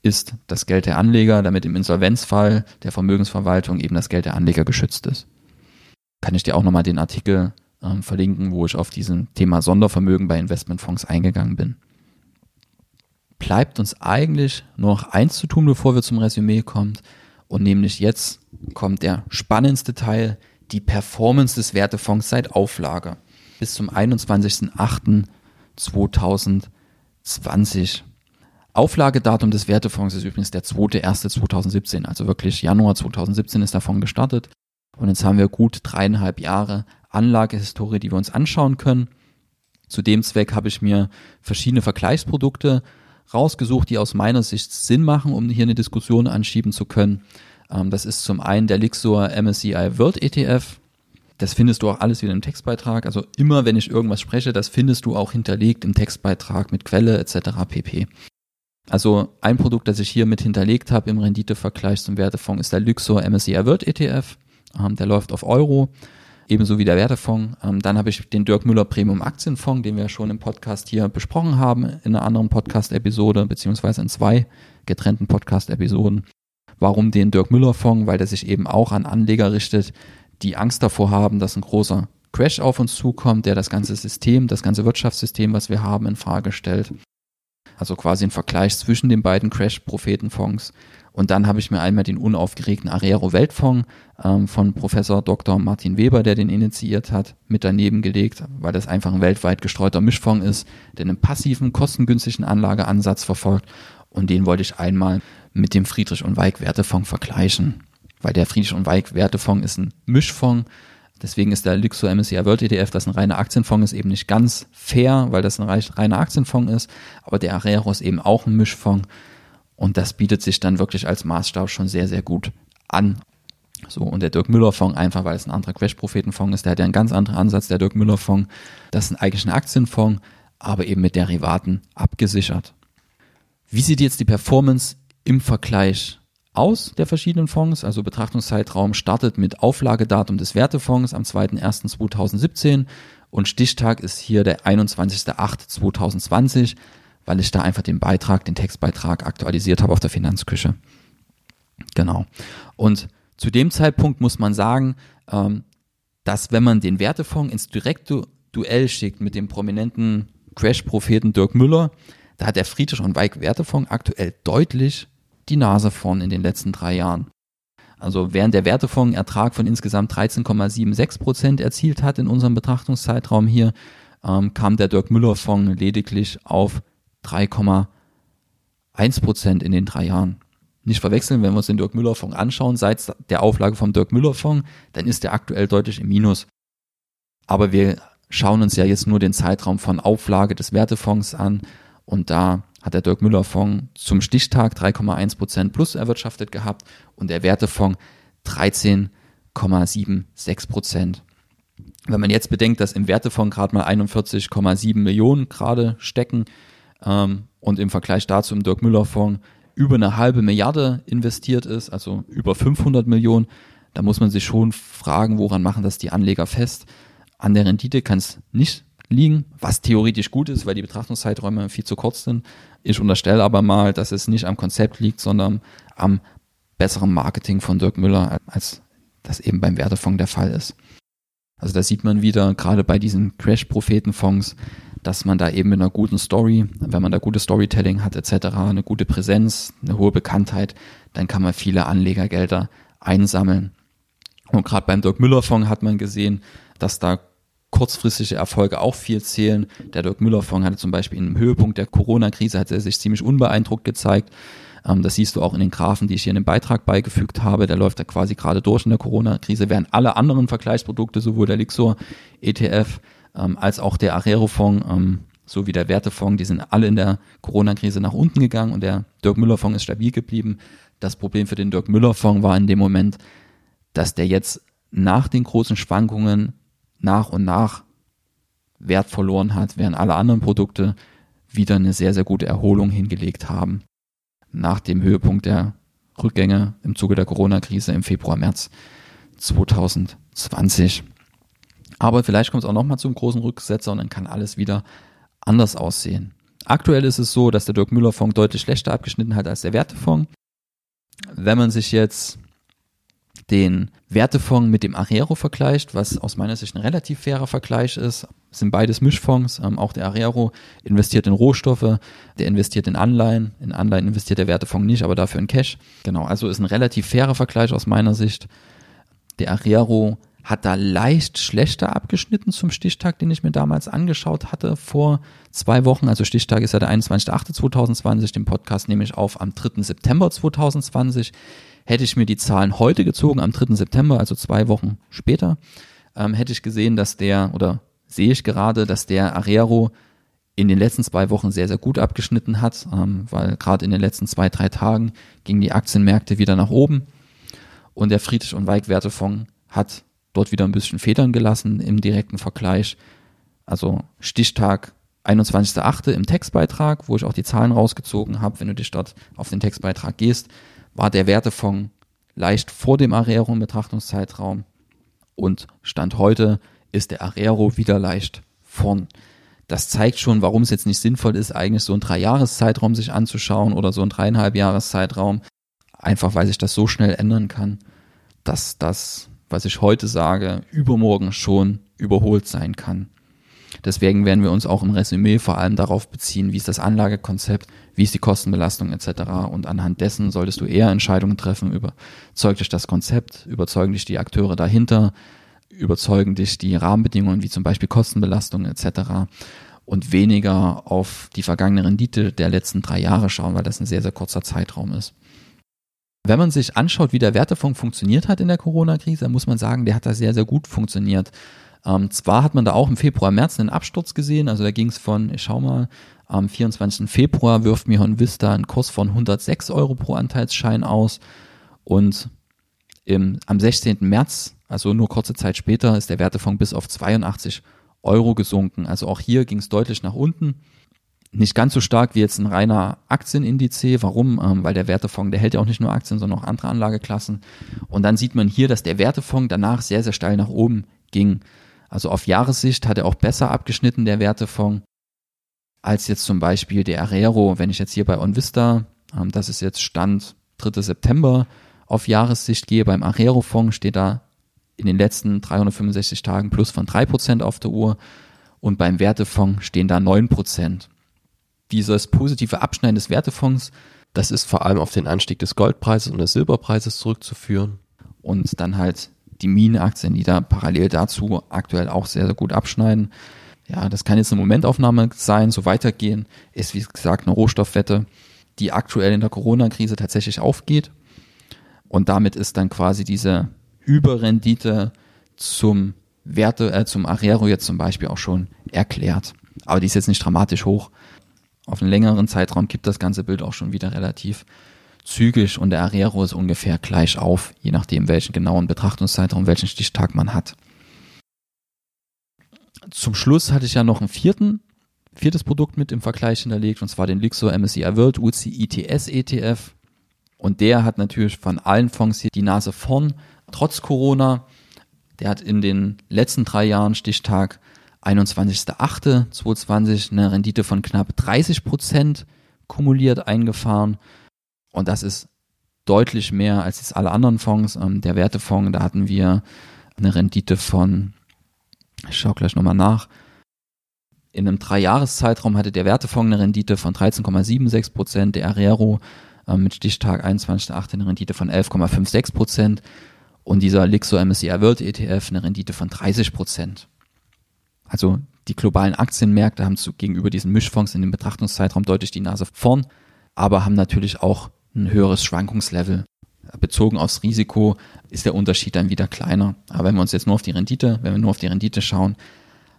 ist, das Geld der Anleger, damit im Insolvenzfall der Vermögensverwaltung eben das Geld der Anleger geschützt ist. Kann ich dir auch nochmal den Artikel äh, verlinken, wo ich auf diesem Thema Sondervermögen bei Investmentfonds eingegangen bin. Bleibt uns eigentlich nur noch eins zu tun, bevor wir zum Resümee kommen. Und nämlich jetzt kommt der spannendste Teil, die Performance des Wertefonds seit Auflage bis zum 21.08.2020. Auflagedatum des Wertefonds ist übrigens der 2.1.2017, also wirklich Januar 2017 ist Fonds gestartet. Und jetzt haben wir gut dreieinhalb Jahre Anlagehistorie, die wir uns anschauen können. Zu dem Zweck habe ich mir verschiedene Vergleichsprodukte rausgesucht, die aus meiner Sicht Sinn machen, um hier eine Diskussion anschieben zu können. Ähm, das ist zum einen der Lixor MSCI World ETF. Das findest du auch alles wieder im Textbeitrag. Also immer, wenn ich irgendwas spreche, das findest du auch hinterlegt im Textbeitrag mit Quelle etc. pp. Also ein Produkt, das ich hier mit hinterlegt habe im Renditevergleich zum Wertefonds, ist der Luxor MSCI World ETF. Ähm, der läuft auf Euro, ebenso wie der Wertefonds. Ähm, dann habe ich den Dirk Müller Premium Aktienfonds, den wir schon im Podcast hier besprochen haben, in einer anderen Podcast-Episode, beziehungsweise in zwei getrennten Podcast-Episoden. Warum den Dirk Müller Fonds? Weil der sich eben auch an Anleger richtet, die Angst davor haben, dass ein großer Crash auf uns zukommt, der das ganze System, das ganze Wirtschaftssystem, was wir haben, in Frage stellt. Also quasi ein Vergleich zwischen den beiden Crash-Prophetenfonds. Und dann habe ich mir einmal den unaufgeregten Arero Weltfonds ähm, von Professor Dr. Martin Weber, der den initiiert hat, mit daneben gelegt, weil das einfach ein weltweit gestreuter Mischfonds ist, der einen passiven, kostengünstigen Anlageansatz verfolgt. Und den wollte ich einmal mit dem Friedrich und Weig Wertefonds vergleichen. Weil der Friedrich und Weig Wertefonds ist ein Mischfonds. Deswegen ist der Luxor MSCI World ETF, das ein reiner Aktienfonds ist, eben nicht ganz fair, weil das ein reiner Aktienfonds ist. Aber der Arero ist eben auch ein Mischfonds. Und das bietet sich dann wirklich als Maßstab schon sehr, sehr gut an. So, und der Dirk Müller Fonds, einfach weil es ein anderer Crash-Propheten-Fonds ist, der hat ja einen ganz anderen Ansatz, der Dirk Müller Fonds. Das ist eigentlich ein Aktienfonds, aber eben mit Derivaten abgesichert. Wie sieht jetzt die Performance im Vergleich aus der verschiedenen Fonds. Also Betrachtungszeitraum startet mit Auflagedatum des Wertefonds am 2.1.2017 und Stichtag ist hier der 21.08.2020, weil ich da einfach den Beitrag, den Textbeitrag aktualisiert habe auf der Finanzküche. Genau. Und zu dem Zeitpunkt muss man sagen, ähm, dass wenn man den Wertefonds ins direkte Duell schickt mit dem prominenten Crash-Propheten Dirk Müller, da hat der Friedrich und Weig Wertefonds aktuell deutlich die Nase vorn in den letzten drei Jahren. Also während der Wertefonds Ertrag von insgesamt 13,76 Prozent erzielt hat in unserem Betrachtungszeitraum hier, ähm, kam der Dirk Müller Fonds lediglich auf 3,1 Prozent in den drei Jahren. Nicht verwechseln, wenn wir uns den Dirk Müller Fonds anschauen, seit der Auflage vom Dirk Müller Fonds, dann ist der aktuell deutlich im Minus. Aber wir schauen uns ja jetzt nur den Zeitraum von Auflage des Wertefonds an und da hat der Dirk Müller Fonds zum Stichtag 3,1 Prozent plus erwirtschaftet gehabt und der Wertefonds 13,76 Prozent. Wenn man jetzt bedenkt, dass im Wertefonds gerade mal 41,7 Millionen gerade stecken ähm, und im Vergleich dazu im Dirk Müller Fonds über eine halbe Milliarde investiert ist, also über 500 Millionen, da muss man sich schon fragen, woran machen das die Anleger fest? An der Rendite kann es nicht liegen, was theoretisch gut ist, weil die Betrachtungszeiträume viel zu kurz sind. Ich unterstelle aber mal, dass es nicht am Konzept liegt, sondern am besseren Marketing von Dirk Müller, als das eben beim Wertefonds der Fall ist. Also da sieht man wieder, gerade bei diesen Crash-Prophetenfonds, dass man da eben mit einer guten Story, wenn man da gute Storytelling hat etc., eine gute Präsenz, eine hohe Bekanntheit, dann kann man viele Anlegergelder einsammeln. Und gerade beim Dirk Müller Fonds hat man gesehen, dass da kurzfristige Erfolge auch viel zählen. Der Dirk Müller Fonds hatte zum Beispiel im Höhepunkt der Corona-Krise hat er sich ziemlich unbeeindruckt gezeigt. Ähm, das siehst du auch in den Graphen, die ich hier in dem Beitrag beigefügt habe. Der läuft da quasi gerade durch in der Corona-Krise, während alle anderen Vergleichsprodukte, sowohl der Lixor ETF ähm, als auch der Arero-Fonds ähm, sowie der Wertefonds, die sind alle in der Corona-Krise nach unten gegangen und der Dirk Müller-Fonds ist stabil geblieben. Das Problem für den Dirk Müller-Fonds war in dem Moment, dass der jetzt nach den großen Schwankungen nach und nach Wert verloren hat, während alle anderen Produkte wieder eine sehr, sehr gute Erholung hingelegt haben. Nach dem Höhepunkt der Rückgänge im Zuge der Corona-Krise im Februar, März 2020. Aber vielleicht kommt es auch nochmal zum großen Rücksetzer und dann kann alles wieder anders aussehen. Aktuell ist es so, dass der Dirk Müller Fonds deutlich schlechter abgeschnitten hat als der Wertefonds. Wenn man sich jetzt den Wertefonds mit dem Arero vergleicht, was aus meiner Sicht ein relativ fairer Vergleich ist. Es sind beides Mischfonds. Ähm, auch der Arero investiert in Rohstoffe, der investiert in Anleihen. In Anleihen investiert der Wertefonds nicht, aber dafür in Cash. Genau, also ist ein relativ fairer Vergleich aus meiner Sicht. Der Arero hat da leicht schlechter abgeschnitten zum Stichtag, den ich mir damals angeschaut hatte vor zwei Wochen. Also Stichtag ist ja der 21.08.2020. Den Podcast nehme ich auf am 3. September 2020. Hätte ich mir die Zahlen heute gezogen, am 3. September, also zwei Wochen später, ähm, hätte ich gesehen, dass der, oder sehe ich gerade, dass der Arero in den letzten zwei Wochen sehr, sehr gut abgeschnitten hat, ähm, weil gerade in den letzten zwei, drei Tagen gingen die Aktienmärkte wieder nach oben und der Friedrich und Weig Wertefonds hat dort wieder ein bisschen Federn gelassen im direkten Vergleich. Also Stichtag 21.8. im Textbeitrag, wo ich auch die Zahlen rausgezogen habe, wenn du dich dort auf den Textbeitrag gehst, war der Wertefonds leicht vor dem Arero im Betrachtungszeitraum und Stand heute ist der Arero wieder leicht vorn. Das zeigt schon, warum es jetzt nicht sinnvoll ist, eigentlich so einen Dreijahreszeitraum sich anzuschauen oder so einen dreieinhalb Jahreszeitraum. Einfach weil sich das so schnell ändern kann, dass das, was ich heute sage, übermorgen schon überholt sein kann. Deswegen werden wir uns auch im Resümee vor allem darauf beziehen, wie ist das Anlagekonzept, wie ist die Kostenbelastung etc. Und anhand dessen solltest du eher Entscheidungen treffen, überzeugt dich das Konzept, überzeugen dich die Akteure dahinter, überzeugen dich die Rahmenbedingungen wie zum Beispiel Kostenbelastung etc. Und weniger auf die vergangene Rendite der letzten drei Jahre schauen, weil das ein sehr, sehr kurzer Zeitraum ist. Wenn man sich anschaut, wie der Wertefonds funktioniert hat in der Corona-Krise, muss man sagen, der hat da sehr, sehr gut funktioniert. Ähm, zwar hat man da auch im Februar, März einen Absturz gesehen, also da ging es von, ich schau mal, am 24. Februar wirft Mihon Vista einen Kurs von 106 Euro pro Anteilsschein aus und im, am 16. März, also nur kurze Zeit später, ist der Wertefonds bis auf 82 Euro gesunken. Also auch hier ging es deutlich nach unten. nicht ganz so stark wie jetzt ein reiner Aktienindiz. Warum? Ähm, weil der Wertefonds, der hält ja auch nicht nur Aktien, sondern auch andere Anlageklassen. Und dann sieht man hier, dass der Wertefonds danach sehr, sehr steil nach oben ging. Also auf Jahressicht hat er auch besser abgeschnitten, der Wertefonds, als jetzt zum Beispiel der Arero. Wenn ich jetzt hier bei OnVista, ähm, das ist jetzt Stand 3. September, auf Jahressicht gehe, beim Arero-Fonds steht da in den letzten 365 Tagen plus von 3% auf der Uhr und beim Wertefonds stehen da 9%. Dieses positive Abschneiden des Wertefonds, das ist vor allem auf den Anstieg des Goldpreises und des Silberpreises zurückzuführen. Und dann halt die Minenaktien, die da parallel dazu aktuell auch sehr, sehr gut abschneiden. Ja, das kann jetzt eine Momentaufnahme sein, so weitergehen, ist wie gesagt eine Rohstoffwette, die aktuell in der Corona-Krise tatsächlich aufgeht. Und damit ist dann quasi diese Überrendite zum Werte, äh, zum Arero jetzt zum Beispiel auch schon erklärt. Aber die ist jetzt nicht dramatisch hoch. Auf einen längeren Zeitraum gibt das ganze Bild auch schon wieder relativ zügig und der Arero ist ungefähr gleich auf, je nachdem welchen genauen Betrachtungszeitraum, welchen Stichtag man hat. Zum Schluss hatte ich ja noch einen vierten, viertes Produkt mit im Vergleich hinterlegt, und zwar den Lixo MSCI World UC ITS ETF. Und der hat natürlich von allen Fonds hier die Nase vorn, trotz Corona. Der hat in den letzten drei Jahren Stichtag 21.08.2020 eine Rendite von knapp 30 Prozent kumuliert eingefahren. Und das ist deutlich mehr als jetzt alle anderen Fonds. Ähm, der Wertefonds, da hatten wir eine Rendite von, ich schaue gleich nochmal nach, in einem Dreijahreszeitraum hatte der Wertefonds eine Rendite von 13,76 Prozent, der Arero äh, mit Stichtag 21.08. eine Rendite von 11,56 Prozent und dieser Lixo MSCI World ETF eine Rendite von 30 Prozent. Also die globalen Aktienmärkte haben zu, gegenüber diesen Mischfonds in dem Betrachtungszeitraum deutlich die Nase vorn, aber haben natürlich auch ein höheres Schwankungslevel. Bezogen aufs Risiko ist der Unterschied dann wieder kleiner. Aber wenn wir uns jetzt nur auf die Rendite, wenn wir nur auf die Rendite schauen,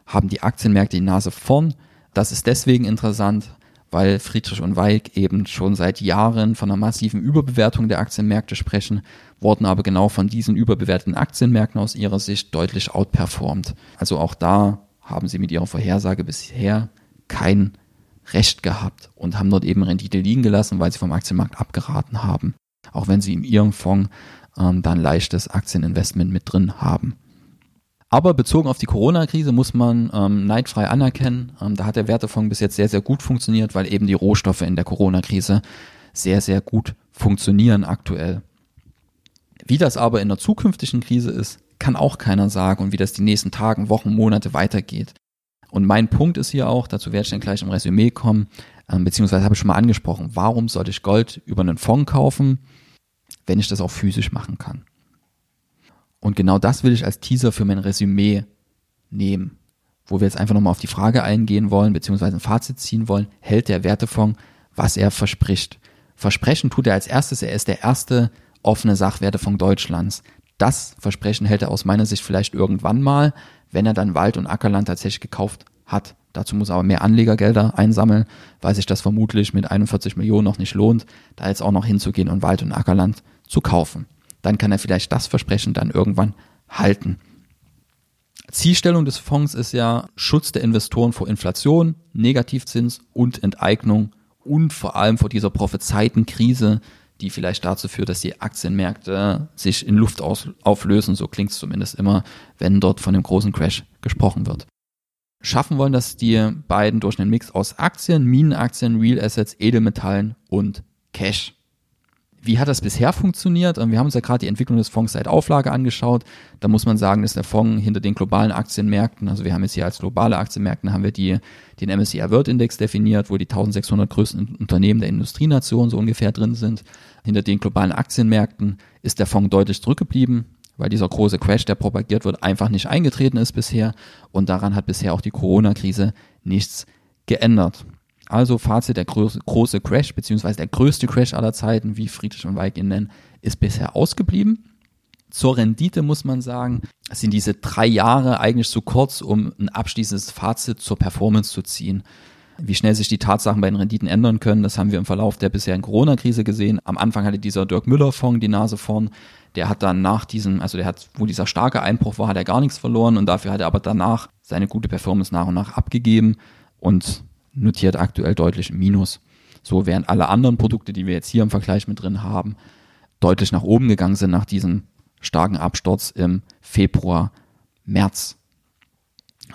haben die Aktienmärkte die Nase vorn. Das ist deswegen interessant, weil Friedrich und Weig eben schon seit Jahren von einer massiven Überbewertung der Aktienmärkte sprechen, wurden aber genau von diesen überbewerteten Aktienmärkten aus ihrer Sicht deutlich outperformed. Also auch da haben sie mit ihrer Vorhersage bisher kein Recht gehabt und haben dort eben Rendite liegen gelassen, weil sie vom Aktienmarkt abgeraten haben. Auch wenn sie in ihrem Fonds ähm, dann leichtes Aktieninvestment mit drin haben. Aber bezogen auf die Corona-Krise muss man ähm, neidfrei anerkennen, ähm, da hat der Wertefonds bis jetzt sehr, sehr gut funktioniert, weil eben die Rohstoffe in der Corona-Krise sehr, sehr gut funktionieren aktuell. Wie das aber in der zukünftigen Krise ist, kann auch keiner sagen und wie das die nächsten Tagen, Wochen, Monate weitergeht. Und mein Punkt ist hier auch, dazu werde ich dann gleich im Resümee kommen, ähm, beziehungsweise habe ich schon mal angesprochen, warum sollte ich Gold über einen Fonds kaufen, wenn ich das auch physisch machen kann? Und genau das will ich als Teaser für mein Resümee nehmen, wo wir jetzt einfach nochmal auf die Frage eingehen wollen, beziehungsweise ein Fazit ziehen wollen, hält der Wertefonds, was er verspricht. Versprechen tut er als erstes, er ist der erste offene Sachwertefonds Deutschlands. Das Versprechen hält er aus meiner Sicht vielleicht irgendwann mal, wenn er dann Wald und Ackerland tatsächlich gekauft hat. Dazu muss er aber mehr Anlegergelder einsammeln, weil sich das vermutlich mit 41 Millionen noch nicht lohnt, da jetzt auch noch hinzugehen und Wald und Ackerland zu kaufen. Dann kann er vielleicht das Versprechen dann irgendwann halten. Zielstellung des Fonds ist ja Schutz der Investoren vor Inflation, Negativzins und Enteignung und vor allem vor dieser prophezeiten Krise, die vielleicht dazu führt, dass die Aktienmärkte sich in Luft auflösen. So klingt es zumindest immer, wenn dort von dem großen Crash gesprochen wird. Schaffen wollen das die beiden durch einen Mix aus Aktien, Minenaktien, Real Assets, Edelmetallen und Cash. Wie hat das bisher funktioniert? Wir haben uns ja gerade die Entwicklung des Fonds seit Auflage angeschaut. Da muss man sagen, dass der Fonds hinter den globalen Aktienmärkten, also wir haben jetzt hier als globale Aktienmärkte, haben wir die, den MSCI World Index definiert, wo die 1600 größten Unternehmen der Industrienation so ungefähr drin sind. Hinter den globalen Aktienmärkten ist der Fonds deutlich zurückgeblieben, weil dieser große Crash, der propagiert wird, einfach nicht eingetreten ist bisher. Und daran hat bisher auch die Corona-Krise nichts geändert. Also Fazit, der große, Crash, beziehungsweise der größte Crash aller Zeiten, wie Friedrich und Weig ihn nennen, ist bisher ausgeblieben. Zur Rendite muss man sagen, sind diese drei Jahre eigentlich zu kurz, um ein abschließendes Fazit zur Performance zu ziehen. Wie schnell sich die Tatsachen bei den Renditen ändern können, das haben wir im Verlauf der bisherigen Corona-Krise gesehen. Am Anfang hatte dieser Dirk Müller-Fonds die Nase vorn. Der hat dann nach diesem, also der hat, wo dieser starke Einbruch war, hat er gar nichts verloren und dafür hat er aber danach seine gute Performance nach und nach abgegeben. Und notiert aktuell deutlich im Minus. So während alle anderen Produkte, die wir jetzt hier im Vergleich mit drin haben, deutlich nach oben gegangen sind nach diesem starken Absturz im Februar, März.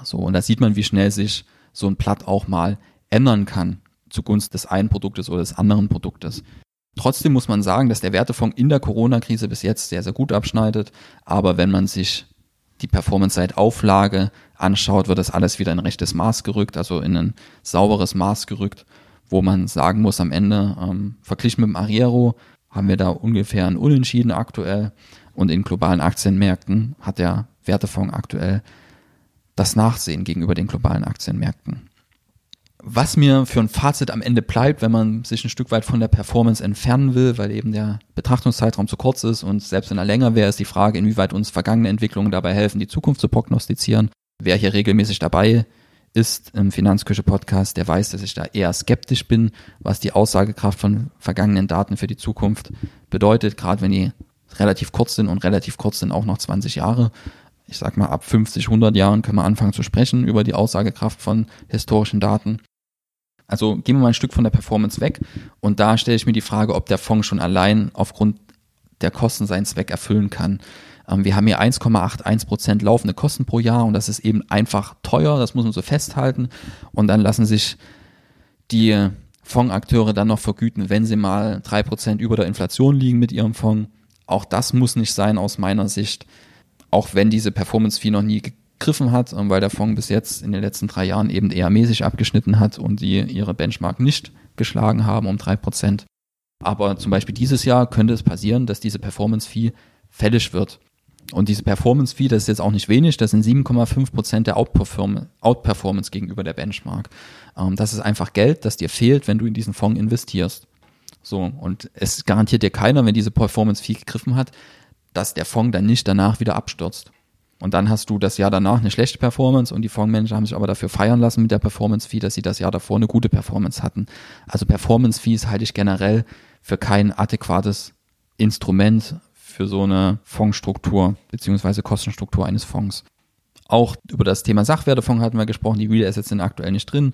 So, und da sieht man, wie schnell sich so ein Blatt auch mal ändern kann zugunsten des einen Produktes oder des anderen Produktes. Trotzdem muss man sagen, dass der Wertefonds in der Corona-Krise bis jetzt sehr, sehr gut abschneidet. Aber wenn man sich die Performance seit Auflage anschaut, wird das alles wieder in rechtes Maß gerückt, also in ein sauberes Maß gerückt, wo man sagen muss am Ende, ähm, verglichen mit dem Ariero haben wir da ungefähr ein Unentschieden aktuell und in globalen Aktienmärkten hat der Wertefonds aktuell das Nachsehen gegenüber den globalen Aktienmärkten. Was mir für ein Fazit am Ende bleibt, wenn man sich ein Stück weit von der Performance entfernen will, weil eben der Betrachtungszeitraum zu kurz ist und selbst wenn er länger wäre, ist die Frage, inwieweit uns vergangene Entwicklungen dabei helfen, die Zukunft zu prognostizieren. Wer hier regelmäßig dabei ist im Finanzküche Podcast, der weiß, dass ich da eher skeptisch bin, was die Aussagekraft von vergangenen Daten für die Zukunft bedeutet, gerade wenn die relativ kurz sind und relativ kurz sind auch noch 20 Jahre ich sag mal, ab 50, 100 Jahren können wir anfangen zu sprechen über die Aussagekraft von historischen Daten. Also gehen wir mal ein Stück von der Performance weg und da stelle ich mir die Frage, ob der Fonds schon allein aufgrund der Kosten seinen Zweck erfüllen kann. Ähm, wir haben hier 1,81 Prozent laufende Kosten pro Jahr und das ist eben einfach teuer, das muss man so festhalten. Und dann lassen sich die Fondsakteure dann noch vergüten, wenn sie mal drei Prozent über der Inflation liegen mit ihrem Fonds. Auch das muss nicht sein aus meiner Sicht, auch wenn diese Performance-Fee noch nie gegriffen hat, ähm, weil der Fonds bis jetzt in den letzten drei Jahren eben eher mäßig abgeschnitten hat und die ihre Benchmark nicht geschlagen haben um drei Prozent. Aber zum Beispiel dieses Jahr könnte es passieren, dass diese Performance-Fee fällig wird. Und diese Performance-Fee, das ist jetzt auch nicht wenig, das sind 7,5 Prozent der Outperformance gegenüber der Benchmark. Ähm, das ist einfach Geld, das dir fehlt, wenn du in diesen Fonds investierst. So, und es garantiert dir keiner, wenn diese Performance-Fee gegriffen hat, dass der Fonds dann nicht danach wieder abstürzt. Und dann hast du das Jahr danach eine schlechte Performance und die Fondsmanager haben sich aber dafür feiern lassen mit der Performance-Fee, dass sie das Jahr davor eine gute Performance hatten. Also Performance-Fees halte ich generell für kein adäquates Instrument für so eine Fondsstruktur beziehungsweise Kostenstruktur eines Fonds. Auch über das Thema Sachwertefonds hatten wir gesprochen, die Real Assets sind aktuell nicht drin.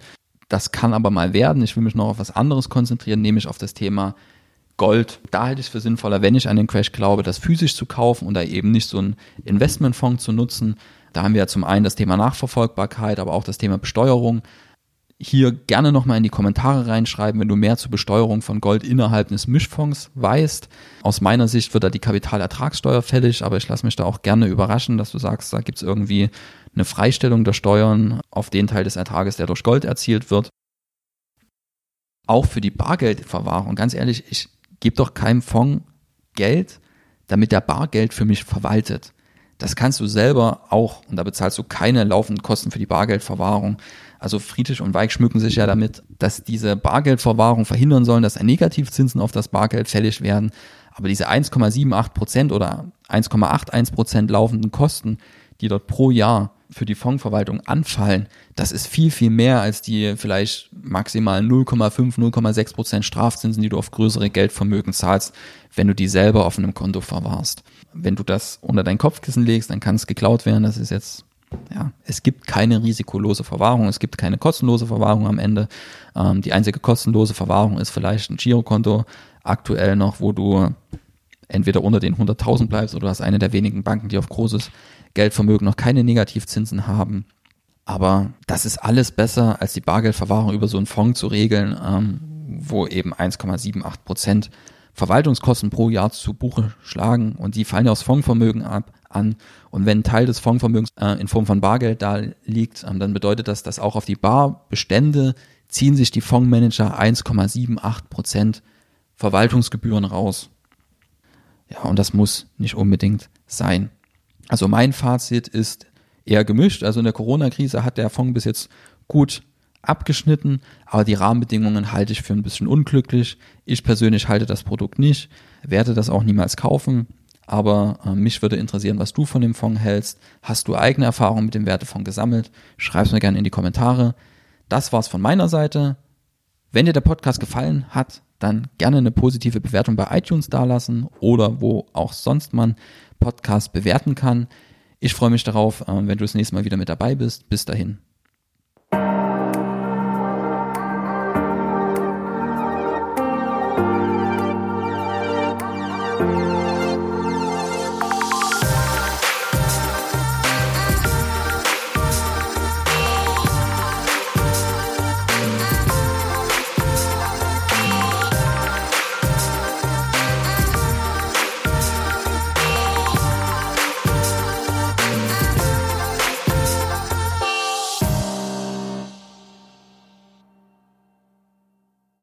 Das kann aber mal werden. Ich will mich noch auf was anderes konzentrieren, nämlich auf das Thema Gold, da halte ich es für sinnvoller, wenn ich an den Crash glaube, das physisch zu kaufen und da eben nicht so einen Investmentfonds zu nutzen. Da haben wir ja zum einen das Thema Nachverfolgbarkeit, aber auch das Thema Besteuerung. Hier gerne nochmal in die Kommentare reinschreiben, wenn du mehr zur Besteuerung von Gold innerhalb des Mischfonds weißt. Aus meiner Sicht wird da die Kapitalertragssteuer fällig, aber ich lasse mich da auch gerne überraschen, dass du sagst, da gibt es irgendwie eine Freistellung der Steuern auf den Teil des Ertrages, der durch Gold erzielt wird. Auch für die Bargeldverwahrung, ganz ehrlich, ich gebe doch keinem Fonds Geld, damit der Bargeld für mich verwaltet. Das kannst du selber auch und da bezahlst du keine laufenden Kosten für die Bargeldverwahrung. Also Friedrich und Weig schmücken sich ja damit, dass diese Bargeldverwahrung verhindern sollen, dass Negativzinsen auf das Bargeld fällig werden. Aber diese 1,78 Prozent oder 1,81 Prozent laufenden Kosten, die dort pro Jahr für die Fondsverwaltung anfallen, das ist viel, viel mehr als die vielleicht maximal 0,5, 0,6 Prozent Strafzinsen, die du auf größere Geldvermögen zahlst, wenn du die selber auf einem Konto verwahrst. Wenn du das unter dein Kopfkissen legst, dann kann es geklaut werden. Das ist jetzt, ja, es gibt keine risikolose Verwahrung, es gibt keine kostenlose Verwahrung am Ende. Ähm, die einzige kostenlose Verwahrung ist vielleicht ein Girokonto aktuell noch, wo du entweder unter den 100.000 bleibst oder du hast eine der wenigen Banken, die auf großes Geldvermögen noch keine Negativzinsen haben. Aber das ist alles besser, als die Bargeldverwahrung über so einen Fonds zu regeln, ähm, wo eben 1,78 Prozent Verwaltungskosten pro Jahr zu Buche schlagen und die fallen ja aus Fondsvermögen ab an. Und wenn ein Teil des Fondsvermögens äh, in Form von Bargeld da liegt, ähm, dann bedeutet das, dass auch auf die Barbestände ziehen sich die Fondsmanager 1,78 Prozent Verwaltungsgebühren raus. Ja, und das muss nicht unbedingt sein. Also mein Fazit ist eher gemischt. Also in der Corona-Krise hat der Fonds bis jetzt gut abgeschnitten, aber die Rahmenbedingungen halte ich für ein bisschen unglücklich. Ich persönlich halte das Produkt nicht, werde das auch niemals kaufen. Aber äh, mich würde interessieren, was du von dem Fonds hältst. Hast du eigene Erfahrungen mit dem Wertefonds gesammelt? Schreib's mir gerne in die Kommentare. Das war's von meiner Seite. Wenn dir der Podcast gefallen hat, dann gerne eine positive Bewertung bei iTunes dalassen oder wo auch sonst man Podcast bewerten kann. Ich freue mich darauf, äh, wenn du das nächste Mal wieder mit dabei bist. Bis dahin.